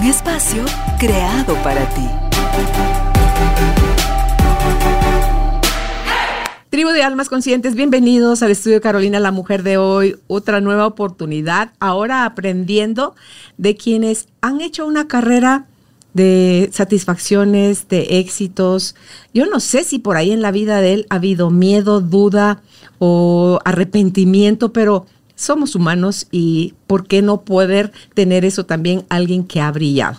Un espacio creado para ti. Tribu de Almas Conscientes, bienvenidos al estudio Carolina, la mujer de hoy. Otra nueva oportunidad, ahora aprendiendo de quienes han hecho una carrera de satisfacciones, de éxitos. Yo no sé si por ahí en la vida de él ha habido miedo, duda o arrepentimiento, pero somos humanos y ¿por qué no poder tener eso también alguien que ha brillado?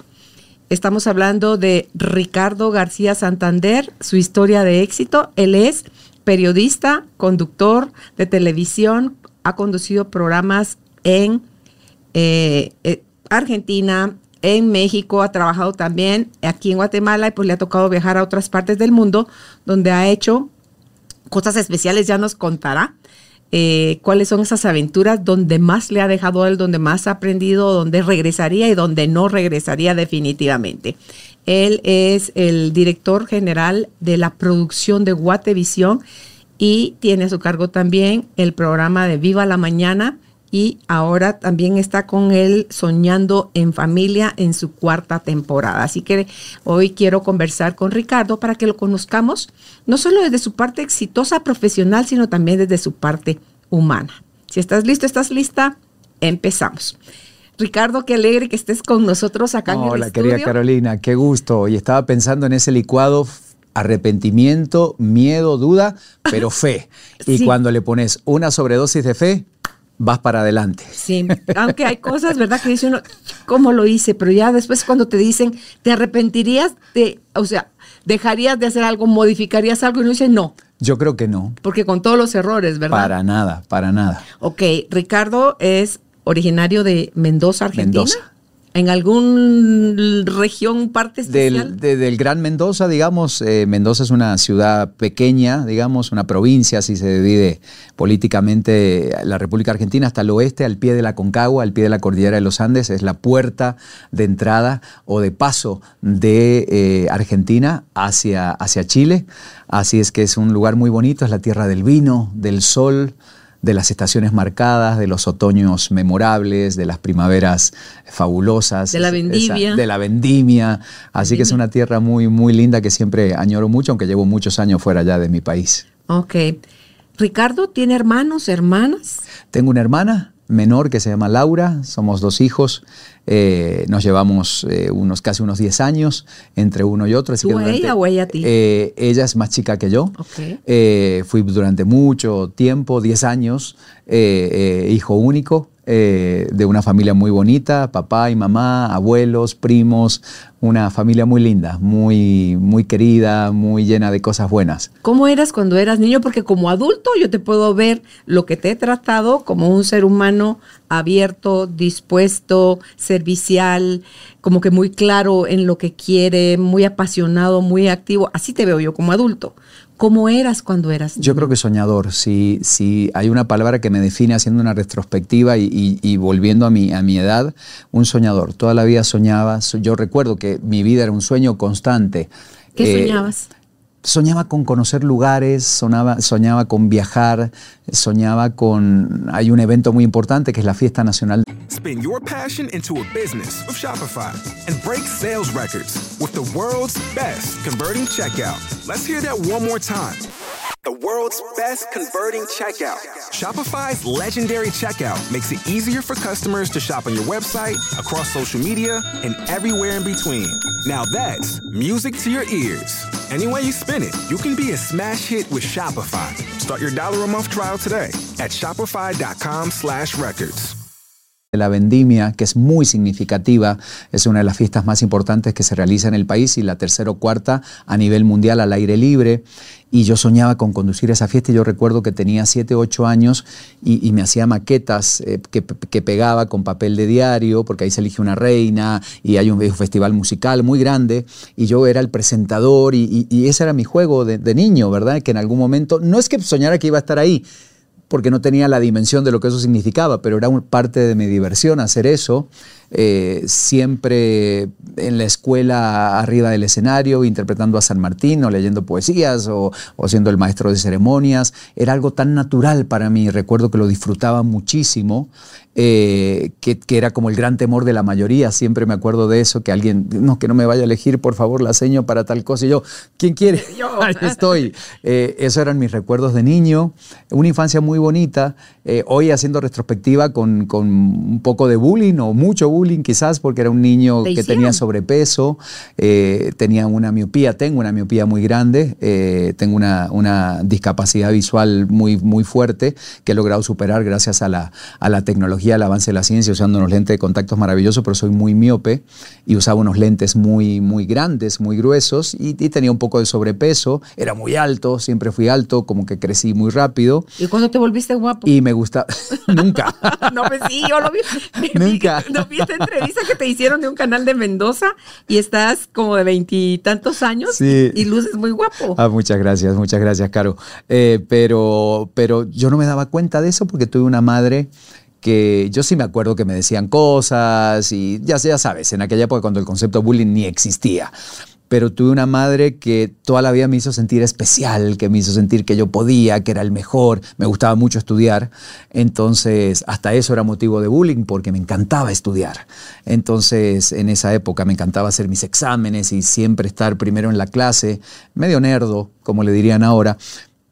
Estamos hablando de Ricardo García Santander, su historia de éxito. Él es periodista, conductor de televisión, ha conducido programas en eh, eh, Argentina, en México, ha trabajado también aquí en Guatemala y pues le ha tocado viajar a otras partes del mundo donde ha hecho cosas especiales, ya nos contará. Eh, cuáles son esas aventuras donde más le ha dejado él, donde más ha aprendido, donde regresaría y donde no regresaría definitivamente. Él es el director general de la producción de Guatevisión y tiene a su cargo también el programa de Viva la Mañana y ahora también está con él soñando en familia en su cuarta temporada. Así que hoy quiero conversar con Ricardo para que lo conozcamos, no solo desde su parte exitosa profesional, sino también desde su parte humana. Si estás listo, estás lista, empezamos. Ricardo, qué alegre que estés con nosotros acá en el Hola, querida Carolina, qué gusto. Y estaba pensando en ese licuado arrepentimiento, miedo, duda, pero fe. Y Sí. cuando le pones una sobredosis de fe, vas para adelante. Sí, aunque hay cosas, ¿verdad? Que dice uno, ¿cómo lo hice? Pero ya después cuando te dicen, ¿te arrepentirías de, o sea, dejarías de hacer algo, modificarías algo? Y uno dice, no, Yo creo que no. porque con todos los errores, ¿verdad? Para nada, para nada. Ok, Ricardo es originario de Mendoza, Argentina. Mendoza. ¿En alguna región, parte especial? Del, de- del Gran Mendoza, digamos, eh, Mendoza es una ciudad pequeña, digamos, una provincia, así se divide políticamente la República Argentina hasta el oeste, al pie de la Concagua, al pie de la cordillera de los Andes, es la puerta de entrada o de paso de eh, Argentina hacia, hacia Chile. Así es que es un lugar muy bonito, es la tierra del vino, del sol, de las estaciones marcadas, de los otoños memorables, de las primaveras fabulosas. De la esa- vendimia. de la vendimia. Así que es una tierra muy, muy linda que siempre añoro mucho, aunque llevo muchos años fuera ya de mi país. Ok. Ricardo, ¿tiene hermanos, hermanas? Tengo una hermana menor que se llama Laura, somos dos hijos, eh, nos llevamos eh, unos casi unos 10 años entre uno y otro. así ¿Tú que a durante- ella o ella a ti? Eh, ella es más chica que yo. Fui durante mucho tiempo, 10 años, hijo único eh, de una familia muy bonita, papá y mamá, abuelos, primos, una familia muy linda, muy, muy querida, muy llena de cosas buenas. ¿Cómo eras cuando eras niño? Porque como adulto yo te puedo ver lo que te he tratado como un ser humano abierto, dispuesto, servicial, como que muy claro en lo que quiere, muy apasionado, muy activo. Así te veo yo como adulto. ¿Cómo eras cuando eras niño? Yo creo que soñador, si, si hay una palabra que me define haciendo una retrospectiva y, y- y volviendo a mi, a mi edad, un soñador. Toda la vida soñaba, so- yo recuerdo que mi vida era un sueño constante. ¿Qué Eh, soñabas? Soñaba con conocer lugares, sonaba- soñaba con viajar, soñaba con... Hay un evento muy importante que es la Fiesta Nacional Spin your passion into a business with Shopify and break sales records with the world's best converting checkout. Let's hear that one more time. The world's best converting checkout. Shopify's legendary checkout makes it easier for customers to shop on your website, across social media, and everywhere in between. Now that's music to your ears. Any way you spin you can be a smash hit with Shopify. Start your dollar a month trial today at shopify.com slash records. La vendimia, que es muy significativa, es una de las fiestas más importantes que se realiza en el país y la tercera o cuarta a nivel mundial al aire libre. Y yo soñaba con conducir esa fiesta y yo recuerdo que tenía 7, 8 años y, me hacía maquetas eh, que, que, pegaba con papel de diario, porque ahí se elige una reina y hay un, festival musical muy grande y yo era el presentador y, y, y ese era mi juego de, de niño, ¿verdad? Que en algún momento, no es que soñara que iba a estar ahí, porque no tenía la dimensión de lo que eso significaba, pero era parte de mi diversión hacer eso. Eh, siempre en la escuela arriba del escenario, interpretando a San Martín o leyendo poesías o, o, siendo el maestro de ceremonias. Era algo tan natural para mí, recuerdo que lo disfrutaba muchísimo, eh, que, que, era como el gran temor de la mayoría, siempre me acuerdo de eso, que alguien, no, que no me vaya a elegir, por favor, la seño para tal cosa, y yo, ¿quién quiere? Yo. Ahí estoy. Eh, esos eran mis recuerdos de niño, una infancia muy bonita, eh, hoy haciendo retrospectiva con, con un poco de bullying o mucho bullying, bullying quizás porque era un niño que tenía sobrepeso, eh, tenía una miopía, tengo una miopía muy grande, eh, tengo una, una, discapacidad visual muy, muy fuerte que he logrado superar gracias a la, a la tecnología, al avance de la ciencia, usando unos lentes de contactos maravillosos, pero soy muy miope y usaba unos lentes muy, muy grandes, muy gruesos y, y tenía un poco de sobrepeso, era muy alto, siempre fui alto, como que crecí muy rápido. ¿Y cuándo te volviste guapo? Y me gusta, nunca. no, pues sí, yo lo vi. Nunca. No, vi esta entrevista que te hicieron de un canal de Mendoza y estás como de veintitantos años sí. y, y, luces muy guapo. Ah, muchas gracias, muchas gracias, Caro. Eh, pero, pero yo no me daba cuenta de eso porque tuve una madre que yo sí me acuerdo que me decían cosas y ya, ya sabes, en aquella época cuando el concepto bullying ni existía pero tuve una madre que toda la vida me hizo sentir especial, que me hizo sentir que yo podía, que era el mejor, me gustaba mucho estudiar, entonces hasta eso era motivo de bullying porque me encantaba estudiar. Entonces en esa época me encantaba hacer mis exámenes y siempre estar primero en la clase, medio nerdo, como le dirían ahora,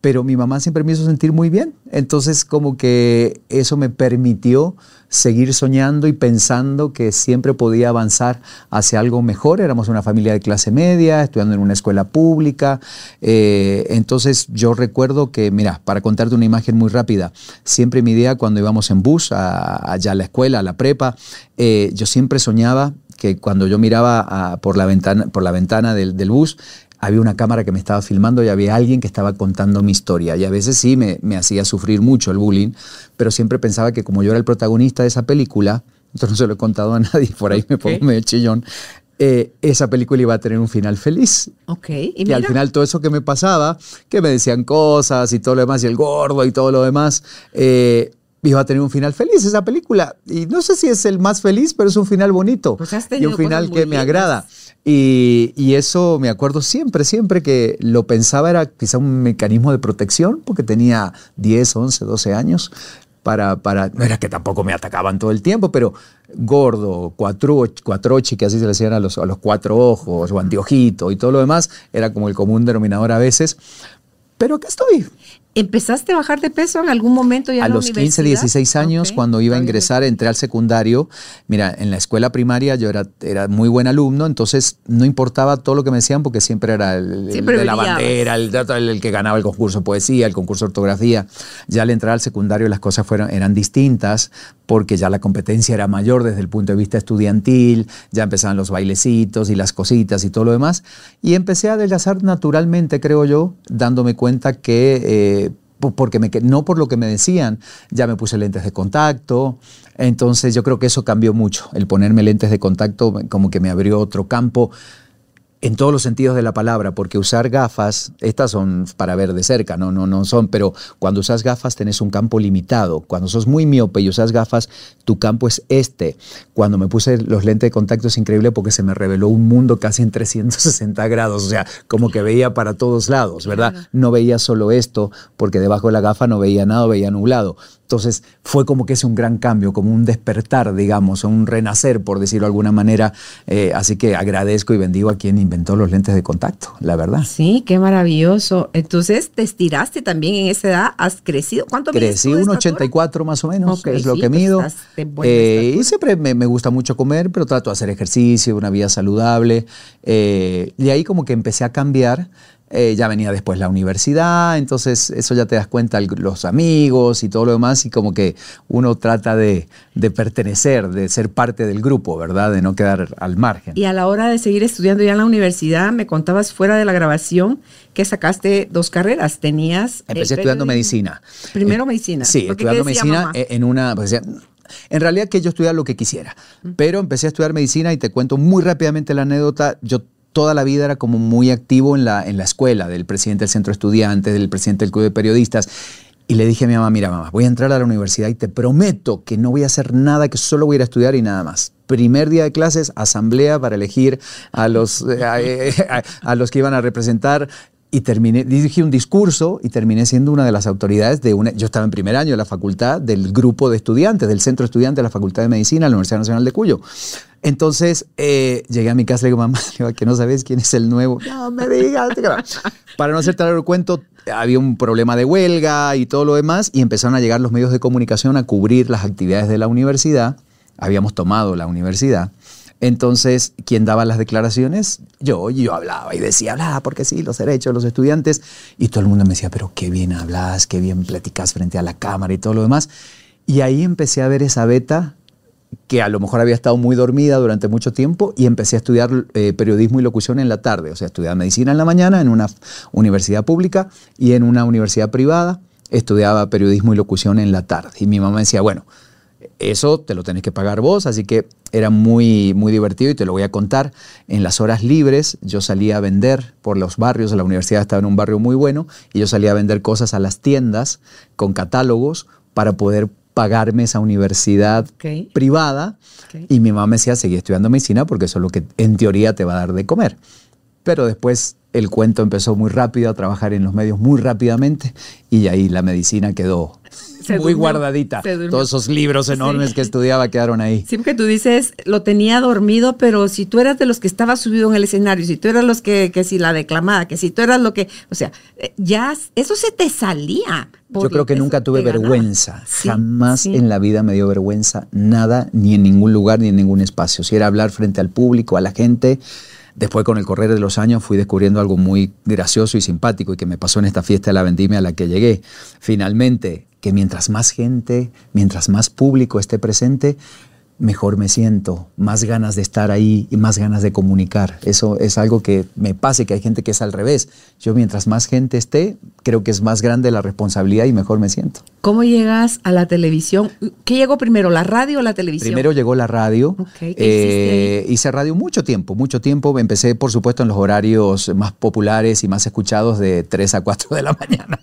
pero mi mamá siempre me hizo sentir muy bien. Entonces como que eso me permitió seguir soñando y pensando que siempre podía avanzar hacia algo mejor. Éramos una familia de clase media, estudiando en una escuela pública. Eh, entonces yo recuerdo que, mira, para contarte una imagen muy rápida, siempre mi idea cuando íbamos en bus a, allá a la escuela, a la prepa, eh, yo siempre soñaba que cuando yo miraba por, la ventana, por la ventana del bus, había una cámara que me estaba filmando y había alguien que estaba contando mi historia. Y a veces sí me, me, hacía sufrir mucho el bullying, pero siempre pensaba que como yo era el protagonista de esa película, entonces no se lo he contado a nadie, por ahí me pongo medio chillón, eh, esa película iba a tener un final feliz. Ok. Y, y al final todo eso que me pasaba, que me decían cosas y todo lo demás, y el gordo y todo lo demás, eh, iba a tener un final feliz esa película. Y no sé si es el más feliz, pero es un final bonito. Pues has y un final que me agrada. Y, eso me acuerdo siempre, siempre que lo pensaba era quizá un mecanismo de protección, porque tenía 10, 11, 12 años. Para, para, no era que tampoco me atacaban todo el tiempo, pero gordo, cuatro, cuatrochi, que así se le decían a los, a los cuatro ojos, o anteojito y todo lo demás, era como el común denominador a veces. Pero acá estoy. ¿Empezaste a bajar de peso en algún momento ya A los 15, 16 años, okay. cuando iba a ingresar, entré al secundario. Mira, en la escuela primaria yo era, era muy buen alumno, entonces no importaba todo lo que me decían porque siempre era el, siempre el de la bandera, el, el, el, que ganaba el concurso de poesía, el concurso de ortografía. Ya al entrar al secundario las cosas fueron, eran distintas porque ya la competencia era mayor desde el punto de vista estudiantil, ya empezaban los bailecitos y las cositas y todo lo demás. Y empecé a adelgazar naturalmente, creo yo, dándome cuenta que... Eh, no por lo que me decían, ya me puse lentes de contacto, entonces yo creo que eso cambió mucho, el ponerme lentes de contacto como que me abrió otro campo en todos los sentidos de la palabra, porque usar gafas, estas son para ver de cerca, no, no, no son, pero cuando usas gafas tenés un campo limitado. Cuando sos muy miope y usas gafas, tu campo es este. Cuando me puse los lentes de contacto es increíble porque se me reveló un mundo casi en 360 grados, o sea, como que veía para todos lados, ¿verdad? No veía solo esto, porque debajo de la gafa no veía nada, veía nublado Entonces fue como que es un gran cambio, como un despertar, digamos, un renacer, por decirlo de alguna manera. Eh, así que agradezco y bendigo a quien inventó los lentes de contacto, la verdad. Sí, qué maravilloso. Entonces te estiraste también en esa edad, has crecido. ¿Cuánto Crecí un 84 más o menos, es lo que pues mido. Eh, y siempre me, me gusta mucho comer, pero trato de hacer ejercicio, una vida saludable. Eh, y ahí como que empecé a cambiar. Eh, ya venía después la universidad, entonces eso ya te das cuenta, los amigos y todo lo demás, y como que uno trata de, de pertenecer, de ser parte del grupo, ¿verdad? De no quedar al margen. Y a la hora de seguir estudiando ya en la universidad, me contabas fuera de la grabación que sacaste dos carreras. Tenías. eh, Empecé estudiando medicina. Primero Eh, medicina. Sí, estudiando ¿qué decía medicina en una... pues, en realidad que yo estudiara lo que quisiera, pero empecé a estudiar medicina y te cuento muy rápidamente la anécdota. Yo toda la vida era como muy activo en la, en la escuela, del presidente del centro de estudiantes, del presidente del club de periodistas. Y le dije a mi mamá, mira mamá, voy a entrar a la universidad y te prometo que no voy a hacer nada, que solo voy a ir a estudiar y nada más. Primer día de clases, asamblea para elegir a los, eh, eh, a- los que iban a representar. Y terminé, dirigí un discurso y terminé siendo una de las autoridades de una. Yo estaba en primer año de la facultad del grupo de estudiantes, del centro estudiante de la Facultad de Medicina de la Universidad Nacional de Cuyo. Entonces eh, llegué a mi casa y le digo, mamá, que no sabes quién es el nuevo. No me digas. Para no largo el cuento, había un problema de huelga y todo lo demás, y empezaron a llegar los medios de comunicación a cubrir las actividades de la universidad. Habíamos tomado la universidad. Entonces, ¿quién daba las declaraciones? Yo, yo hablaba y decía, hablaba porque sí, los derechos de los estudiantes. Y todo el mundo me decía, pero qué bien hablas, qué bien platicas frente a la cámara y todo lo demás. Y ahí empecé a ver esa beta que a lo mejor había estado muy dormida durante mucho tiempo y empecé a estudiar eh, periodismo y locución en la tarde. O sea, estudiaba medicina en la mañana en una universidad pública y en una universidad privada estudiaba periodismo y locución en la tarde. Y mi mamá decía, bueno, eso te lo tenés que pagar vos, así que era muy, muy divertido y te lo voy a contar. En las horas libres yo salía a vender por los barrios, la universidad estaba en un barrio muy bueno, y yo salía a vender cosas a las tiendas con catálogos para poder pagarme esa universidad privada. Y mi mamá me decía, seguí estudiando medicina porque eso es lo que en teoría te va a dar de comer. Pero después el cuento empezó muy rápido, a trabajar en los medios muy rápidamente y ahí la medicina quedó Se muy durmió, guardadita. se. Todos esos libros enormes Sí. que estudiaba quedaron ahí. Siempre que tú dices, lo tenía dormido, pero si tú eras de los que estaba subido en el escenario, si tú eras los que, que si la declamada, que si tú eras lo que, o sea, eh, ya eso se te salía. Yo creo que nunca tuve vergüenza. Sí, Jamás sí. en la vida me dio vergüenza nada, ni en ningún lugar, ni en ningún espacio. Si era hablar frente al público, a la gente. Después, con el correr de los años, fui descubriendo algo muy gracioso y simpático y que me pasó en esta fiesta de la vendimia a la que llegué. Finalmente, que mientras más gente, mientras más público esté presente, mejor me siento, más ganas de estar ahí y más ganas de comunicar. Eso es algo que me pasa que hay gente que es al revés. Yo mientras más gente esté, creo que es más grande la responsabilidad y mejor me siento. ¿Cómo llegas a la televisión? ¿Qué llegó primero, la radio o la televisión? Primero llegó la radio. Ok, ¿qué Eh, hice radio mucho tiempo, mucho tiempo. Empecé, por supuesto, en los horarios más populares y más escuchados de 3 a 4 de la mañana.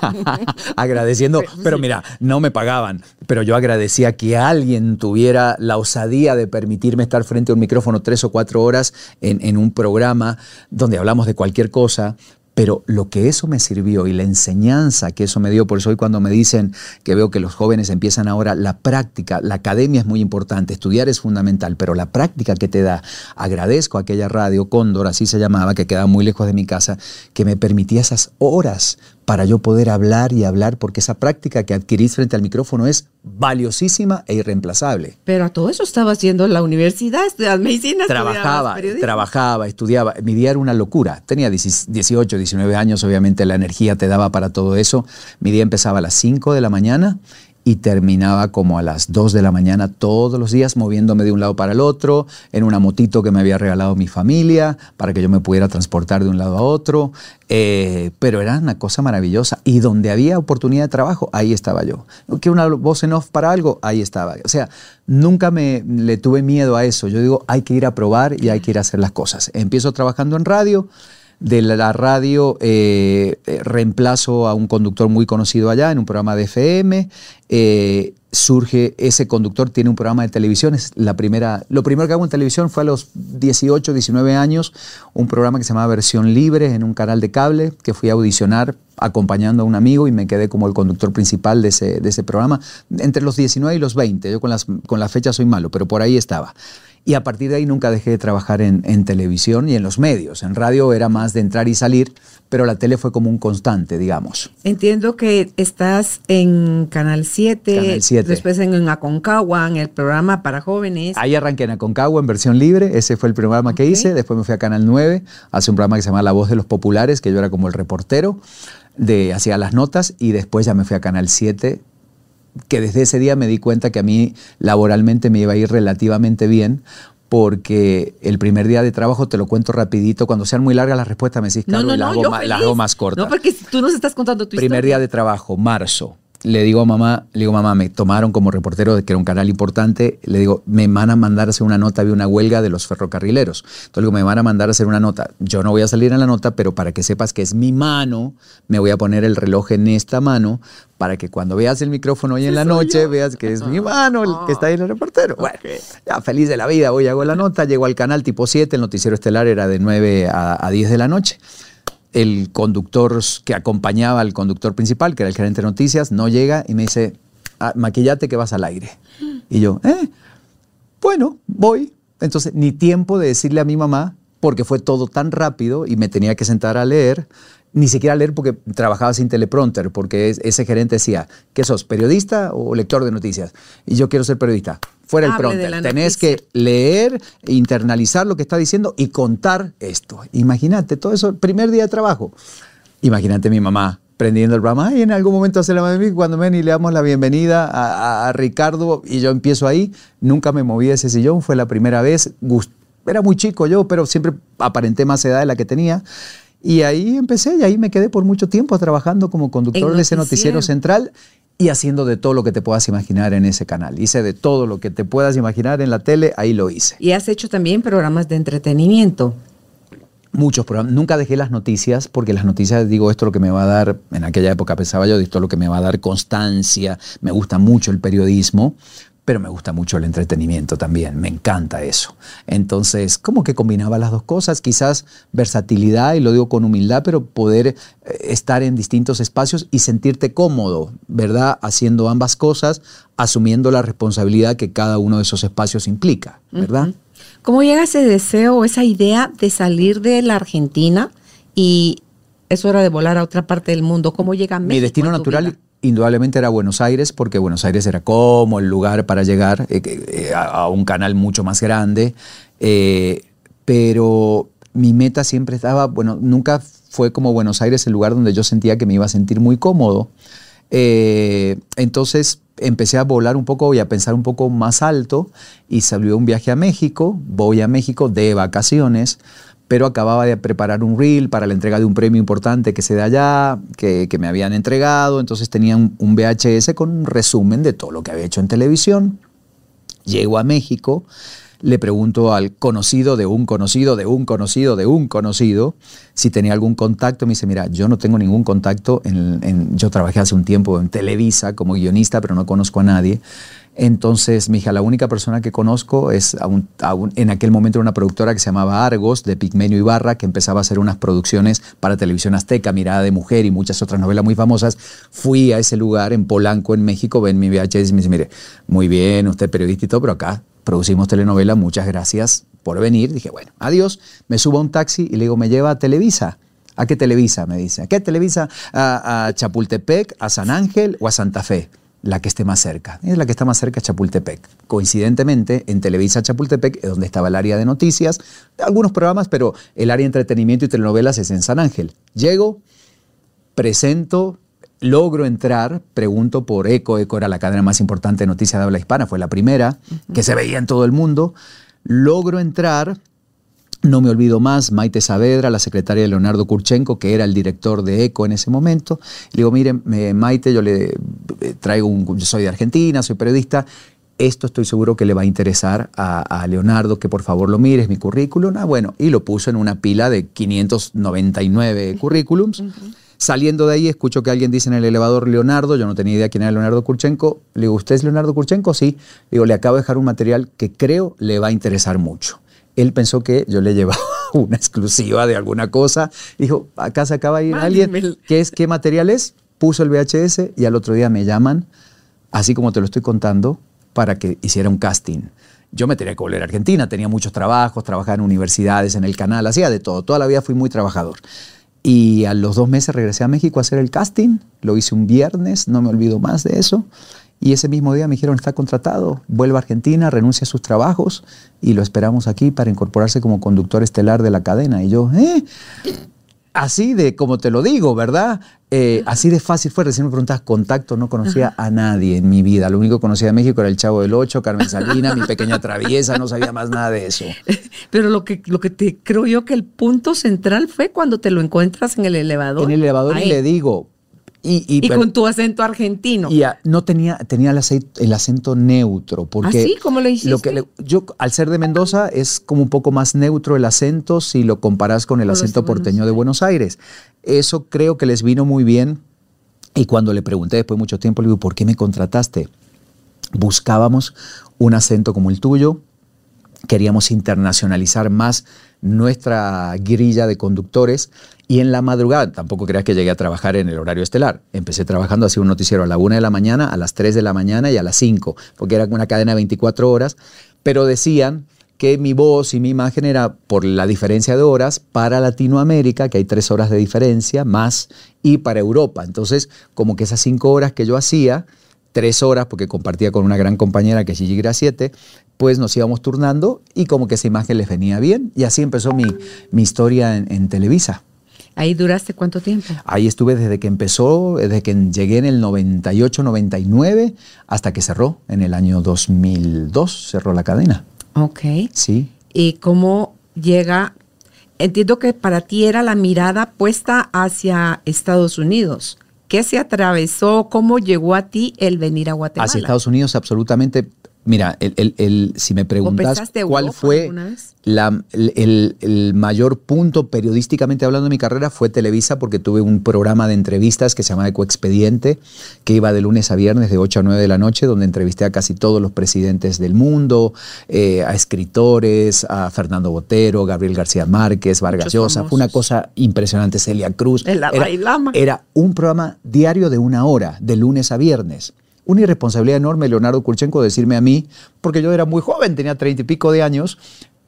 Agradeciendo, pero mira, no me pagaban, pero yo agradecía que alguien tuviera la osadía de permitirme estar frente a un micrófono tres o cuatro horas en, un programa donde hablamos de cualquier cosa, pero lo que eso me sirvió y la enseñanza que eso me dio, por eso hoy cuando me dicen que veo que los jóvenes empiezan ahora, la práctica, la academia es muy importante, estudiar es fundamental, pero la práctica que te da, agradezco aquella radio, Cóndor, así se llamaba, que quedaba muy lejos de mi casa, que me permitía esas horas para yo poder hablar y hablar, porque esa práctica que adquirís frente al micrófono es valiosísima e irreemplazable. Pero a todo eso estaba haciendo en la universidad, estudias medicina, Trabajaba, periodismo. trabajaba, estudiaba. Mi día era una locura. Tenía 18, 19 años, obviamente la energía te daba para todo eso. Mi día empezaba a las 5 de la mañana y terminaba como a las 2 de la mañana todos los días moviéndome de un lado para el otro, en una motito que me había regalado mi familia para que yo me pudiera transportar de un lado a otro. Eh, pero era una cosa maravillosa. Y donde había oportunidad de trabajo, ahí estaba yo. Que una voz en off para algo, ahí estaba. O sea, nunca me le tuve miedo a eso. Yo digo, hay que ir a probar y hay que ir a hacer las cosas. Empiezo trabajando en radio. De la radio eh, eh, reemplazo a un conductor muy conocido allá en un programa de FM. Eh, surge ese conductor, tiene un programa de televisión. Es la primera, lo primero que hago en televisión fue a los 18, 19 años, un programa que se llamaba Versión Libre en un canal de cable que fui a audicionar acompañando a un amigo y me quedé como el conductor principal de ese, de ese programa, entre los 19 y los 20. Yo con las, con las fechas soy malo, pero por ahí estaba. Y a partir de ahí nunca dejé de trabajar en, en, televisión y en los medios. En radio era más de entrar y salir, pero la tele fue como un constante, digamos. Entiendo que estás en Canal 7, Canal 7. después en, en Aconcagua, en el programa para jóvenes. Ahí arranqué en Aconcagua en versión libre, ese fue el programa que hice. Después me fui a Canal 9, hace un programa que se llama La Voz de los Populares, que yo era como el reportero, de, hacía las notas, y después ya me fui a Canal 7 que desde ese día me di cuenta que a mí laboralmente me iba a ir relativamente bien porque el primer día de trabajo, te lo cuento rapidito, cuando sean muy largas las respuestas me decís, no, Carlos, no, y las no, hago, las más cortas. No, porque tú nos estás contando tu Primer historia. día de trabajo, marzo. Le digo a mamá, le digo, mamá, me tomaron como reportero de que era un canal importante. Le digo, me van a mandar a hacer una nota, había una huelga de los ferrocarrileros. Entonces le digo, me van a mandar a hacer una nota. Yo no voy a salir en la nota, pero para que sepas que es mi mano, me voy a poner el reloj en esta mano para que cuando veas el micrófono hoy en la noche, veas que es mi mano el que está ahí en el reportero. Bueno, ya feliz de la vida, voy, hago la nota, llego al canal tipo 7, el noticiero estelar era de 9 a, a 10 de la noche el conductor que acompañaba al conductor principal, que era el gerente de noticias, no llega y me dice, "Ah, maquillate que vas al aire. Y yo, eh, bueno, voy. Entonces, ni tiempo de decirle a mi mamá, porque fue todo tan rápido y me tenía que sentar a leer, ni siquiera leer porque trabajaba sin teleprompter, porque es- ese gerente decía, ¿qué sos, periodista o lector de noticias? Y yo quiero ser periodista. Fuera el Hable prompter. Tenés noticia. que leer, internalizar lo que está diciendo y contar esto. Imagínate, todo eso, primer día de trabajo. Imagínate mi mamá prendiendo el programa, y en algún momento hace la madre cuando ven y le damos la bienvenida a, a- a Ricardo y yo empiezo ahí, nunca me moví de ese sillón, fue la primera vez, era muy chico yo, pero siempre aparenté más edad de la que tenía. Y ahí empecé y ahí me quedé por mucho tiempo trabajando como conductor En de ese noticiero. noticiero central y haciendo de todo lo que te puedas imaginar en ese canal. Hice de todo lo que te puedas imaginar en la tele, ahí lo hice. Y has hecho también programas de entretenimiento. Muchos programas. Nunca dejé las noticias porque las noticias, digo, esto es lo que me va a dar, en aquella época pensaba yo, esto es lo que me va a dar constancia. Me gusta mucho el periodismo, pero me gusta mucho el entretenimiento también. Me encanta eso. Entonces, como que combinaba las dos cosas, quizás versatilidad, y lo digo con humildad, pero poder eh, estar en distintos espacios y sentirte cómodo, ¿verdad? Haciendo ambas cosas, asumiendo la responsabilidad que cada uno de esos espacios implica, ¿verdad? ¿Cómo llega ese deseo o esa idea de salir de la Argentina y es hora de volar a otra parte del mundo? ¿Cómo llega a México? Mi destino natural vida? indudablemente era Buenos Aires, porque Buenos Aires era como el lugar para llegar eh, eh, a, un canal mucho más grande. eh, pero mi meta siempre estaba, bueno, nunca fue como Buenos Aires el lugar donde yo sentía que me iba a sentir muy cómodo. Entonces empecé a volar un poco y a pensar un poco más alto y salió un viaje a México. Voy a México de vacaciones, pero acababa de preparar un reel para la entrega de un premio importante que se da allá, que, me habían entregado. Entonces tenía un, VHS con un resumen de todo lo que había hecho en televisión. Llego a México, le pregunto al conocido de un conocido, de un conocido, de un conocido, si tenía algún contacto. Me dice, mira, yo no tengo ningún contacto. En- yo trabajé hace un tiempo en Televisa como guionista, pero no conozco a nadie. Entonces, mi hija, la única persona que conozco es, en aquel momento una productora que se llamaba Argos, de Pigmenio Ibarra, que empezaba a hacer unas producciones para Televisión Azteca, Mirada de Mujer y muchas otras novelas muy famosas. Fui a ese lugar en Polanco, en México, ven mi VHS y me dice, mire, muy bien, usted periodista y todo, pero acá producimos telenovela, muchas gracias por venir. Dije, bueno, adiós. Me subo a un taxi y le digo, me lleva a Televisa. ¿A qué Televisa? Me dice. ¿A qué Televisa? ¿A, a Chapultepec, a San Ángel o a Santa Fe? La que esté más cerca. Es la que está más cerca, Chapultepec. Coincidentemente, en Televisa Chapultepec es donde estaba el área de noticias, algunos programas, pero el área de entretenimiento y telenovelas es en San Ángel. Llego, presento, logro entrar, pregunto por ECO, ECO era la cadena más importante de noticias de habla hispana, fue la primera que se veía en todo el mundo. Logro entrar, no me olvido más, Maite Saavedra, la secretaria de Leonardo Kurchenko, que era el director de ECO en ese momento. Le digo, mire, Maite, yo le eh, traigo un, yo soy de Argentina, soy periodista. Esto estoy seguro que le va a interesar a, a Leonardo, que por favor lo mire, es mi currículum. Ah, bueno, y lo puso en una pila de 599 currículums. Saliendo de ahí, escucho que alguien dice en el elevador Leonardo, yo no tenía idea quién era Leonardo Kurchenko. Le digo, ¿usted es Leonardo Kurchenko? Sí. Le digo, le acabo de dejar un material que creo le va a interesar mucho. Él pensó que yo le llevaba una exclusiva de alguna cosa. Dijo, acá se acaba de ir alguien. ¿Qué es? ¿Qué material es? Puso el VHS y al otro día me llaman, así como te lo estoy contando, para que hiciera un casting. Yo me tenía que volver a Argentina, tenía muchos trabajos, trabajaba en universidades, en el canal, hacía de todo. Toda la vida fui muy trabajador. Y a los dos meses regresé a México a hacer el casting. Lo hice un viernes, no me olvido más de eso. Y ese mismo día me dijeron, está contratado, vuelve a Argentina, renuncia a sus trabajos y lo esperamos aquí para incorporarse como conductor estelar de la cadena. Y yo, ¿eh? Así de, como te lo digo, ¿verdad? Eh, así de fácil fue. Recién me preguntas contacto, no conocía a nadie en mi vida. Lo único que conocía de México era el Chavo del Ocho, Carmen Salina, mi pequeña traviesa, no sabía más nada de eso. Pero lo que, lo que te creo yo que el punto central fue cuando te lo encuentras en el elevador. En el elevador y le digo, y, y- Y pero- con tu acento argentino. Y no tenía, tenía el, acento, el acento neutro. Porque ¿Ah, sí? ¿Cómo lo hiciste? que le- yo, al ser de Mendoza, es como un poco más neutro el acento si lo comparas con el Con acento porteño de Buenos Aires. Eso creo que les vino muy bien. Y cuando le pregunté después de mucho tiempo, le digo, ¿por qué me contrataste? Buscábamos un acento como el tuyo, queríamos internacionalizar más nuestra grilla de conductores y en la madrugada, tampoco creas que llegué a trabajar en el horario estelar, empecé trabajando así un noticiero a la una de la mañana, a las 3 de la mañana y a las 5, porque era una cadena de 24 horas, pero decían que mi voz y mi imagen era por la diferencia de horas para Latinoamérica, que hay tres horas de diferencia más, y para Europa. Entonces, como que esas cinco horas que yo hacía, tres horas, porque compartía con una gran compañera que es Gigi Graciete, pues nos íbamos turnando y como que esa imagen les venía bien. Y así empezó mi, historia en Televisa. Ahí duraste cuánto tiempo. Ahí estuve desde que empezó, desde que llegué en el 98, 99, hasta que cerró en el año 2002, cerró la cadena. Ok. Sí. ¿Y cómo llega? Entiendo que para ti era la mirada puesta hacia Estados Unidos. ¿Qué se atravesó? ¿Cómo llegó a ti el venir a Guatemala? Hacia Estados Unidos absolutamente. Mira, el, el- el- si me preguntas cuál fue la- el, mayor punto periodísticamente hablando de mi carrera fue Televisa porque tuve un programa de entrevistas que se llama Ecoexpediente, que iba de lunes a viernes de 8 a 9 de la noche, donde entrevisté a casi todos los presidentes del mundo, eh, a escritores, a Fernando Botero, Gabriel García Márquez, Vargas Llosa. Fue una cosa impresionante, Celia Cruz. El era un programa diario de una hora, de lunes a viernes. Una irresponsabilidad enorme, Leonardo Kurchenko, decirme a mí, porque yo era muy joven, tenía treinta y pico de años,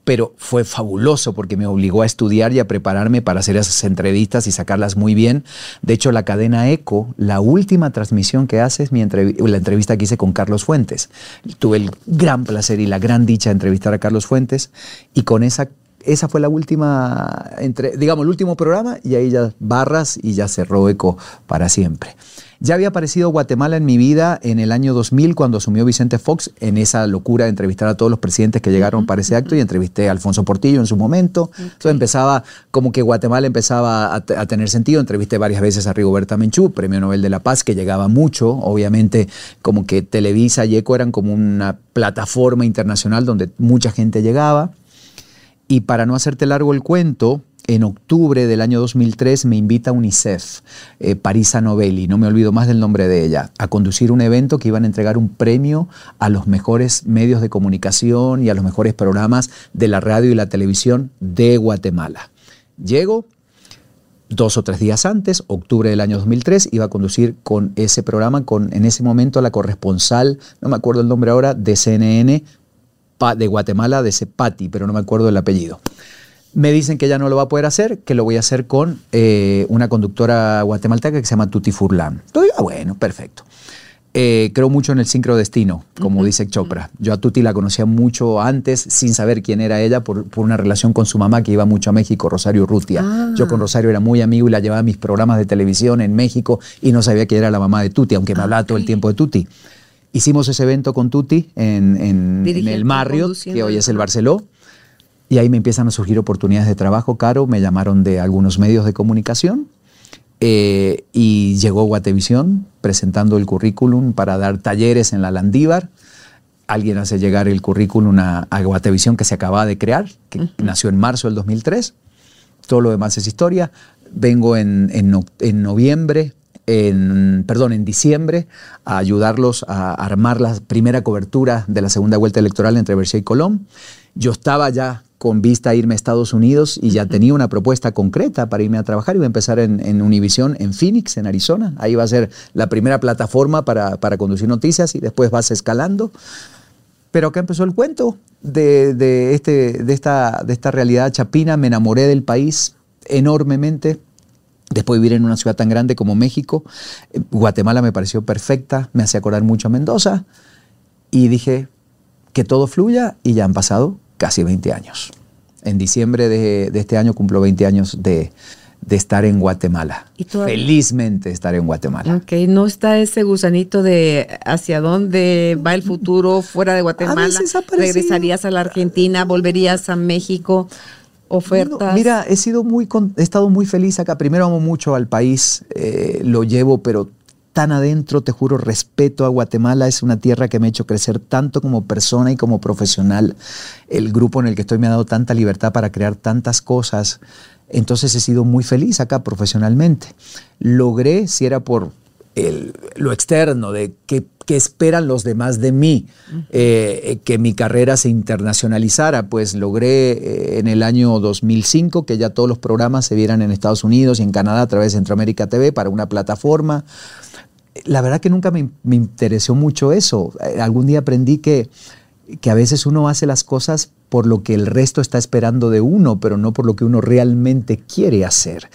pero fue fabuloso porque me obligó a estudiar y a prepararme para hacer esas entrevistas y sacarlas muy bien. De hecho, la cadena ECO, la última transmisión que hace es la entrevista que hice con Carlos Fuentes. Tuve el gran placer y la gran dicha de entrevistar a Carlos Fuentes y con esa esa fue la última, entre, digamos, el último programa y ahí ya barras y ya cerró ECO para siempre. Ya había aparecido Guatemala en mi vida en el año 2000 cuando asumió Vicente Fox en esa locura de entrevistar a todos los presidentes que llegaron para ese acto y entrevisté a Alfonso Portillo en su momento. Entonces empezaba, como que Guatemala empezaba a, a tener sentido. Entrevisté varias veces a Rigoberta Menchú, Premio Nobel de la Paz, que llegaba mucho. Obviamente, como que Televisa y ECO eran como una plataforma internacional donde mucha gente llegaba. Y para no hacerte largo el cuento, en octubre del año 2003 me invita UNICEF, eh, Parisa Novelli, no me olvido más del nombre de ella, a conducir un evento que iban a entregar un premio a los mejores medios de comunicación y a los mejores programas de la radio y la televisión de Guatemala. Llego, dos o tres días antes, octubre del año 2003, iba a conducir con ese programa, con en ese momento la corresponsal, no me acuerdo el nombre ahora, de CNN de Guatemala, de ese Pati, pero no me acuerdo el apellido. Me dicen que ya no lo va a poder hacer, que lo voy a hacer con eh, una conductora guatemalteca que se llama Tuti Furlan. Yo digo, ah, bueno, perfecto. Eh, creo mucho en el sincrodestino, como dice Chopra. Yo a Tuti la conocía mucho antes, sin saber quién era ella, por, por una relación con su mamá que iba mucho a México, Rosario Rutia. Ah. Yo con Rosario era muy amigo y la llevaba a mis programas de televisión en México y no sabía que era la mamá de Tuti, aunque me hablaba todo el tiempo de Tuti. Hicimos ese evento con Tuti en, en- en Dirigiendo, el Marriott, que hoy es el Barceló. Y ahí me empiezan a surgir oportunidades de trabajo, Caro. Me llamaron de algunos medios de comunicación. eh, y llegó Guatevisión presentando el currículum para dar talleres en la Landívar. Alguien hace llegar el currículum a, a Guatevisión que se acababa de crear, que nació en marzo del 2003. Todo lo demás es historia. Vengo en, en no- en noviembre, en, perdón, en diciembre, a ayudarlos a armar la primera cobertura de la segunda vuelta electoral entre Bercia y Colón. Yo estaba ya con vista a irme a Estados Unidos y ya tenía una propuesta concreta para irme a trabajar. Iba a empezar en, en Univision en Phoenix, en Arizona. Ahí va a ser la primera plataforma para, para conducir noticias y después vas escalando. Pero acá empezó el cuento de, de, este, de, esta, de esta realidad chapina. Me enamoré del país enormemente. Después de vivir en una ciudad tan grande como México, Guatemala me pareció perfecta, me hacía acordar mucho a Mendoza y dije que todo fluya y ya han pasado casi 20 años. En diciembre de, de este año cumplo 20 años de, de estar en Guatemala. ¿Y? Felizmente estar en Guatemala. Ok, no está ese gusanito de hacia dónde va el futuro fuera de Guatemala. veces parecido. ¿Regresarías a la Argentina? ¿Volverías a México? ¿Ofertas? Mira, he sido muy, he estado muy feliz acá. Primero amo mucho al país, eh, lo llevo, pero tan adentro, te juro, respeto a Guatemala. Es una tierra que me ha hecho crecer tanto como persona y como profesional. El grupo en el que estoy me ha dado tanta libertad para crear tantas cosas. Entonces he sido muy feliz acá profesionalmente. Logré, si era por el- lo externo, de qué, qué esperan los demás de mí, eh, eh, que mi carrera se internacionalizara, pues logré eh, en el año 2005 que ya todos los programas se vieran en Estados Unidos y en Canadá a través de Centroamérica TV para una plataforma. La verdad que nunca me, me interesó mucho eso. Eh, Algún día aprendí que, que a veces uno hace las cosas por lo que el resto está esperando de uno, pero no por lo que uno realmente quiere hacer.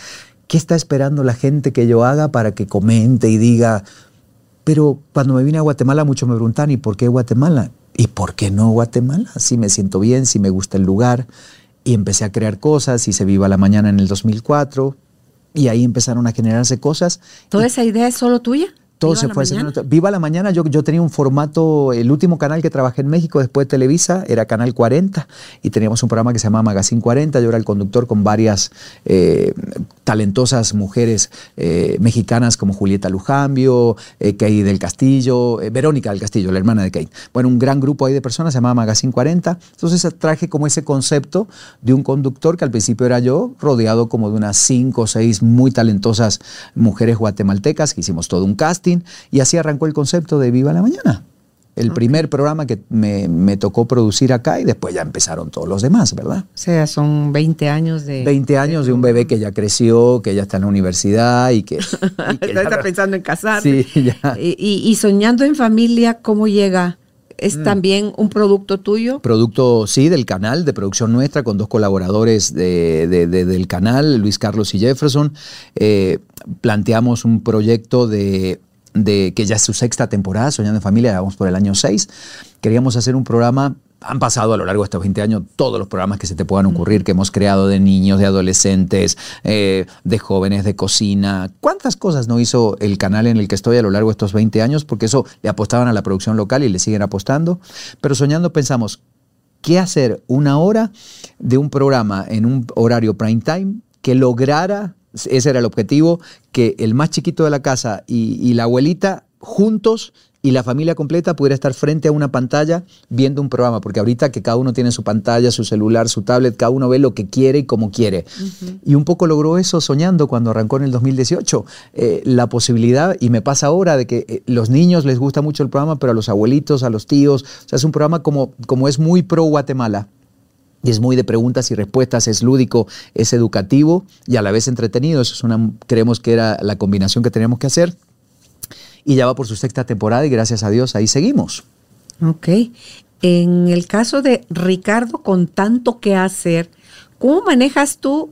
¿Qué está esperando la gente que yo haga para que comente y diga, pero cuando me vine a Guatemala muchos me preguntan, ¿y por qué Guatemala? ¿Y por qué no Guatemala? Si me siento bien, si me gusta el lugar. Y empecé a crear cosas, hice Viva la Mañana en el 2004, y ahí empezaron a generarse cosas. ¿Toda Y esa idea es solo tuya? Todo ¿Viva se fue mañana? haciendo. Viva la mañana, yo, yo tenía un formato, el último canal que trabajé en México después de Televisa era Canal 40 y teníamos un programa que se llamaba Magazine 40. Yo era el conductor con varias eh, talentosas mujeres eh, mexicanas como Julieta Lujambio, eh, Kay del Castillo, eh, Verónica del Castillo, la hermana de Kate. Bueno, un gran grupo ahí de personas se llamaba Magazine 40. Entonces traje como ese concepto de un conductor que al principio era yo, rodeado como de unas cinco o seis muy talentosas mujeres guatemaltecas, que hicimos todo un y así arrancó el concepto de Viva la Mañana. El primer programa que me, me tocó producir acá y después ya empezaron todos los demás, ¿verdad? O sea, son 20 años de... 20 años de un bebé que ya creció, que ya está en la universidad y que... y que Ya está pensando en casarse. Sí, ya. Y, y- y soñando en familia, ¿cómo llega? Mm. ¿Es también un producto tuyo? Producto, sí, del canal, de producción nuestra, con dos colaboradores de- de- de- del canal, Luis Carlos y Jefferson. Eh, planteamos un proyecto de, de que ya es su sexta temporada, Soñando en Familia, vamos por el año 6. Queríamos hacer un programa, han pasado a lo largo de estos 20 años todos los programas que se te puedan ocurrir, que hemos creado de niños, de adolescentes, eh, de jóvenes, de cocina. ¿Cuántas cosas no hizo el canal en el que estoy a lo largo de estos 20 años? Porque eso le apostaban a la producción local y le siguen apostando. Pero soñando pensamos, ¿qué hacer una hora de un programa en un horario prime time que lograra, ese era el objetivo, que el más chiquito de la casa y, y la abuelita juntos y la familia completa pudiera estar frente a una pantalla viendo un programa, porque ahorita que cada uno tiene su pantalla, su celular, su tablet, cada uno ve lo que quiere y como quiere. Y un poco logró eso soñando cuando arrancó en el 2018, eh, la posibilidad, y me pasa ahora, de que eh, los niños les gusta mucho el programa, pero a los abuelitos, a los tíos, o sea, es un programa como, como es muy pro Guatemala. Y es muy de preguntas y respuestas, es lúdico, es educativo y a la vez entretenido. Eso es una, creemos que era la combinación que teníamos que hacer. Y ya va por su sexta temporada y gracias a Dios ahí seguimos. Ok. En el caso de Ricardo, con tanto que hacer, ¿cómo manejas tú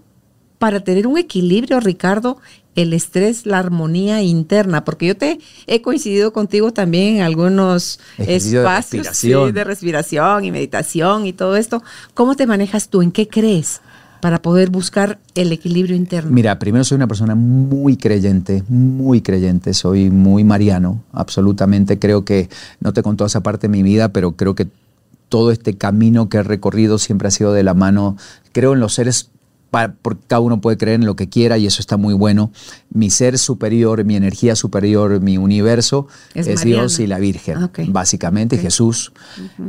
para tener un equilibrio, Ricardo, el estrés, la armonía interna? Porque yo te he coincidido contigo también en algunos Ejercicio de espacios respiración. sí, de respiración y meditación y todo esto. ¿Cómo te manejas tú? ¿En qué crees para poder buscar el equilibrio interno? Mira, primero soy una persona muy creyente, muy creyente, soy muy mariano, absolutamente. Creo que, no te contó esa parte de mi vida, pero creo que todo este camino que he recorrido siempre ha sido de la mano. Creo en los seres, porque cada uno puede creer en lo que quiera y eso está muy bueno. Mi ser superior, mi energía superior, mi universo Es. Dios y la Virgen, Ah, básicamente. Jesús.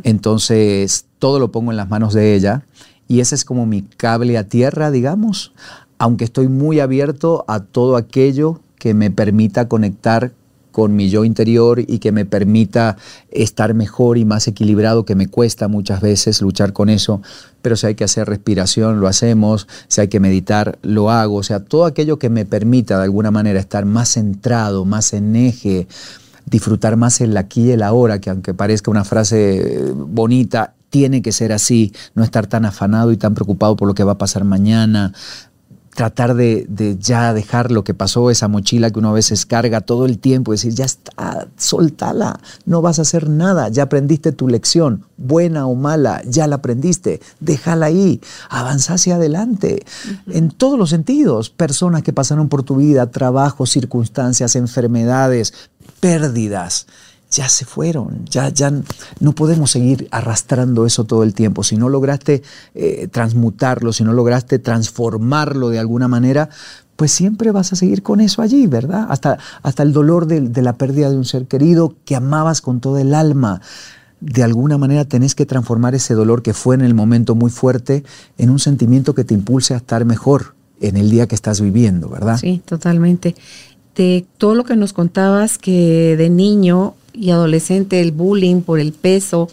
Entonces, todo lo pongo en las manos de ella y ese es como mi cable a tierra, digamos, aunque estoy muy abierto a todo aquello que me permita conectar con mi yo interior y que me permita estar mejor y más equilibrado, que me cuesta muchas veces luchar con eso, pero si hay que hacer respiración, lo hacemos, si hay que meditar, lo hago, o sea, todo aquello que me permita de alguna manera estar más centrado, más en eje, disfrutar más el aquí y el ahora, que aunque parezca una frase bonita, tiene que ser así, no estar tan afanado y tan preocupado por lo que va a pasar mañana, tratar de, ya dejar lo que pasó, esa mochila que uno a veces carga todo el tiempo y decir, ya está, soltala, no vas a hacer nada, ya aprendiste tu lección, buena o mala, ya la aprendiste, déjala ahí, avanza hacia adelante, en todos los sentidos, personas que pasaron por tu vida, trabajo, circunstancias, enfermedades, pérdidas ya se fueron, ya, ya no podemos seguir arrastrando eso todo el tiempo. Si no lograste eh, transmutarlo, si no lograste transformarlo de alguna manera, pues siempre vas a seguir con eso allí, ¿verdad? Hasta, hasta el dolor de, de la pérdida de un ser querido que amabas con todo el alma. De alguna manera tenés que transformar ese dolor que fue en el momento muy fuerte en un sentimiento que te impulse a estar mejor en el día que estás viviendo, ¿verdad? Sí, totalmente. De todo lo que nos contabas que de niño y adolescente, el bullying por el peso,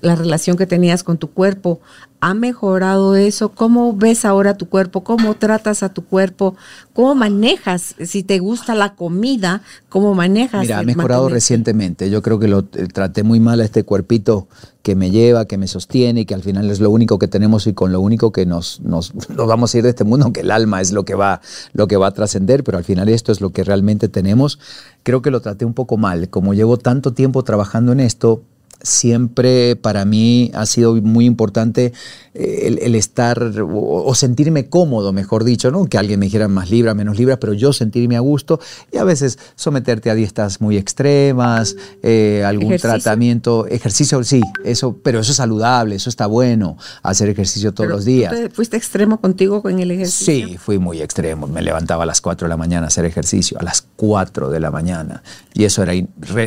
la relación que tenías con tu cuerpo, ¿ha mejorado eso? ¿Cómo ves ahora tu cuerpo? ¿Cómo tratas a tu cuerpo? ¿Cómo manejas? Si te gusta la comida, ¿cómo manejas? Mira, ha mejorado recientemente. Yo creo que lo eh, traté muy mal a este cuerpito que me lleva, que me sostiene y que al final es lo único que tenemos y con lo único que nos, nos, nos vamos a ir de este mundo, aunque el alma es lo que va, lo que va a trascender, pero al final esto es lo que realmente tenemos. Creo que lo traté un poco mal. Como llevo tanto tiempo trabajando en esto, siempre para mí ha sido muy importante eh, el, estar o, sentirme cómodo, mejor dicho, ¿no? Que alguien me dijera más libra, menos libra, pero yo sentirme a gusto y a veces someterte a dietas muy extremas, eh, algún tratamiento, ejercicio, sí, eso, pero eso es saludable, eso está bueno, hacer ejercicio todos los días. ¿Fuiste extremo contigo con el ejercicio? Sí, fui muy extremo. Me levantaba a las 4 de la mañana a hacer ejercicio, a las 4 de la mañana. Y eso era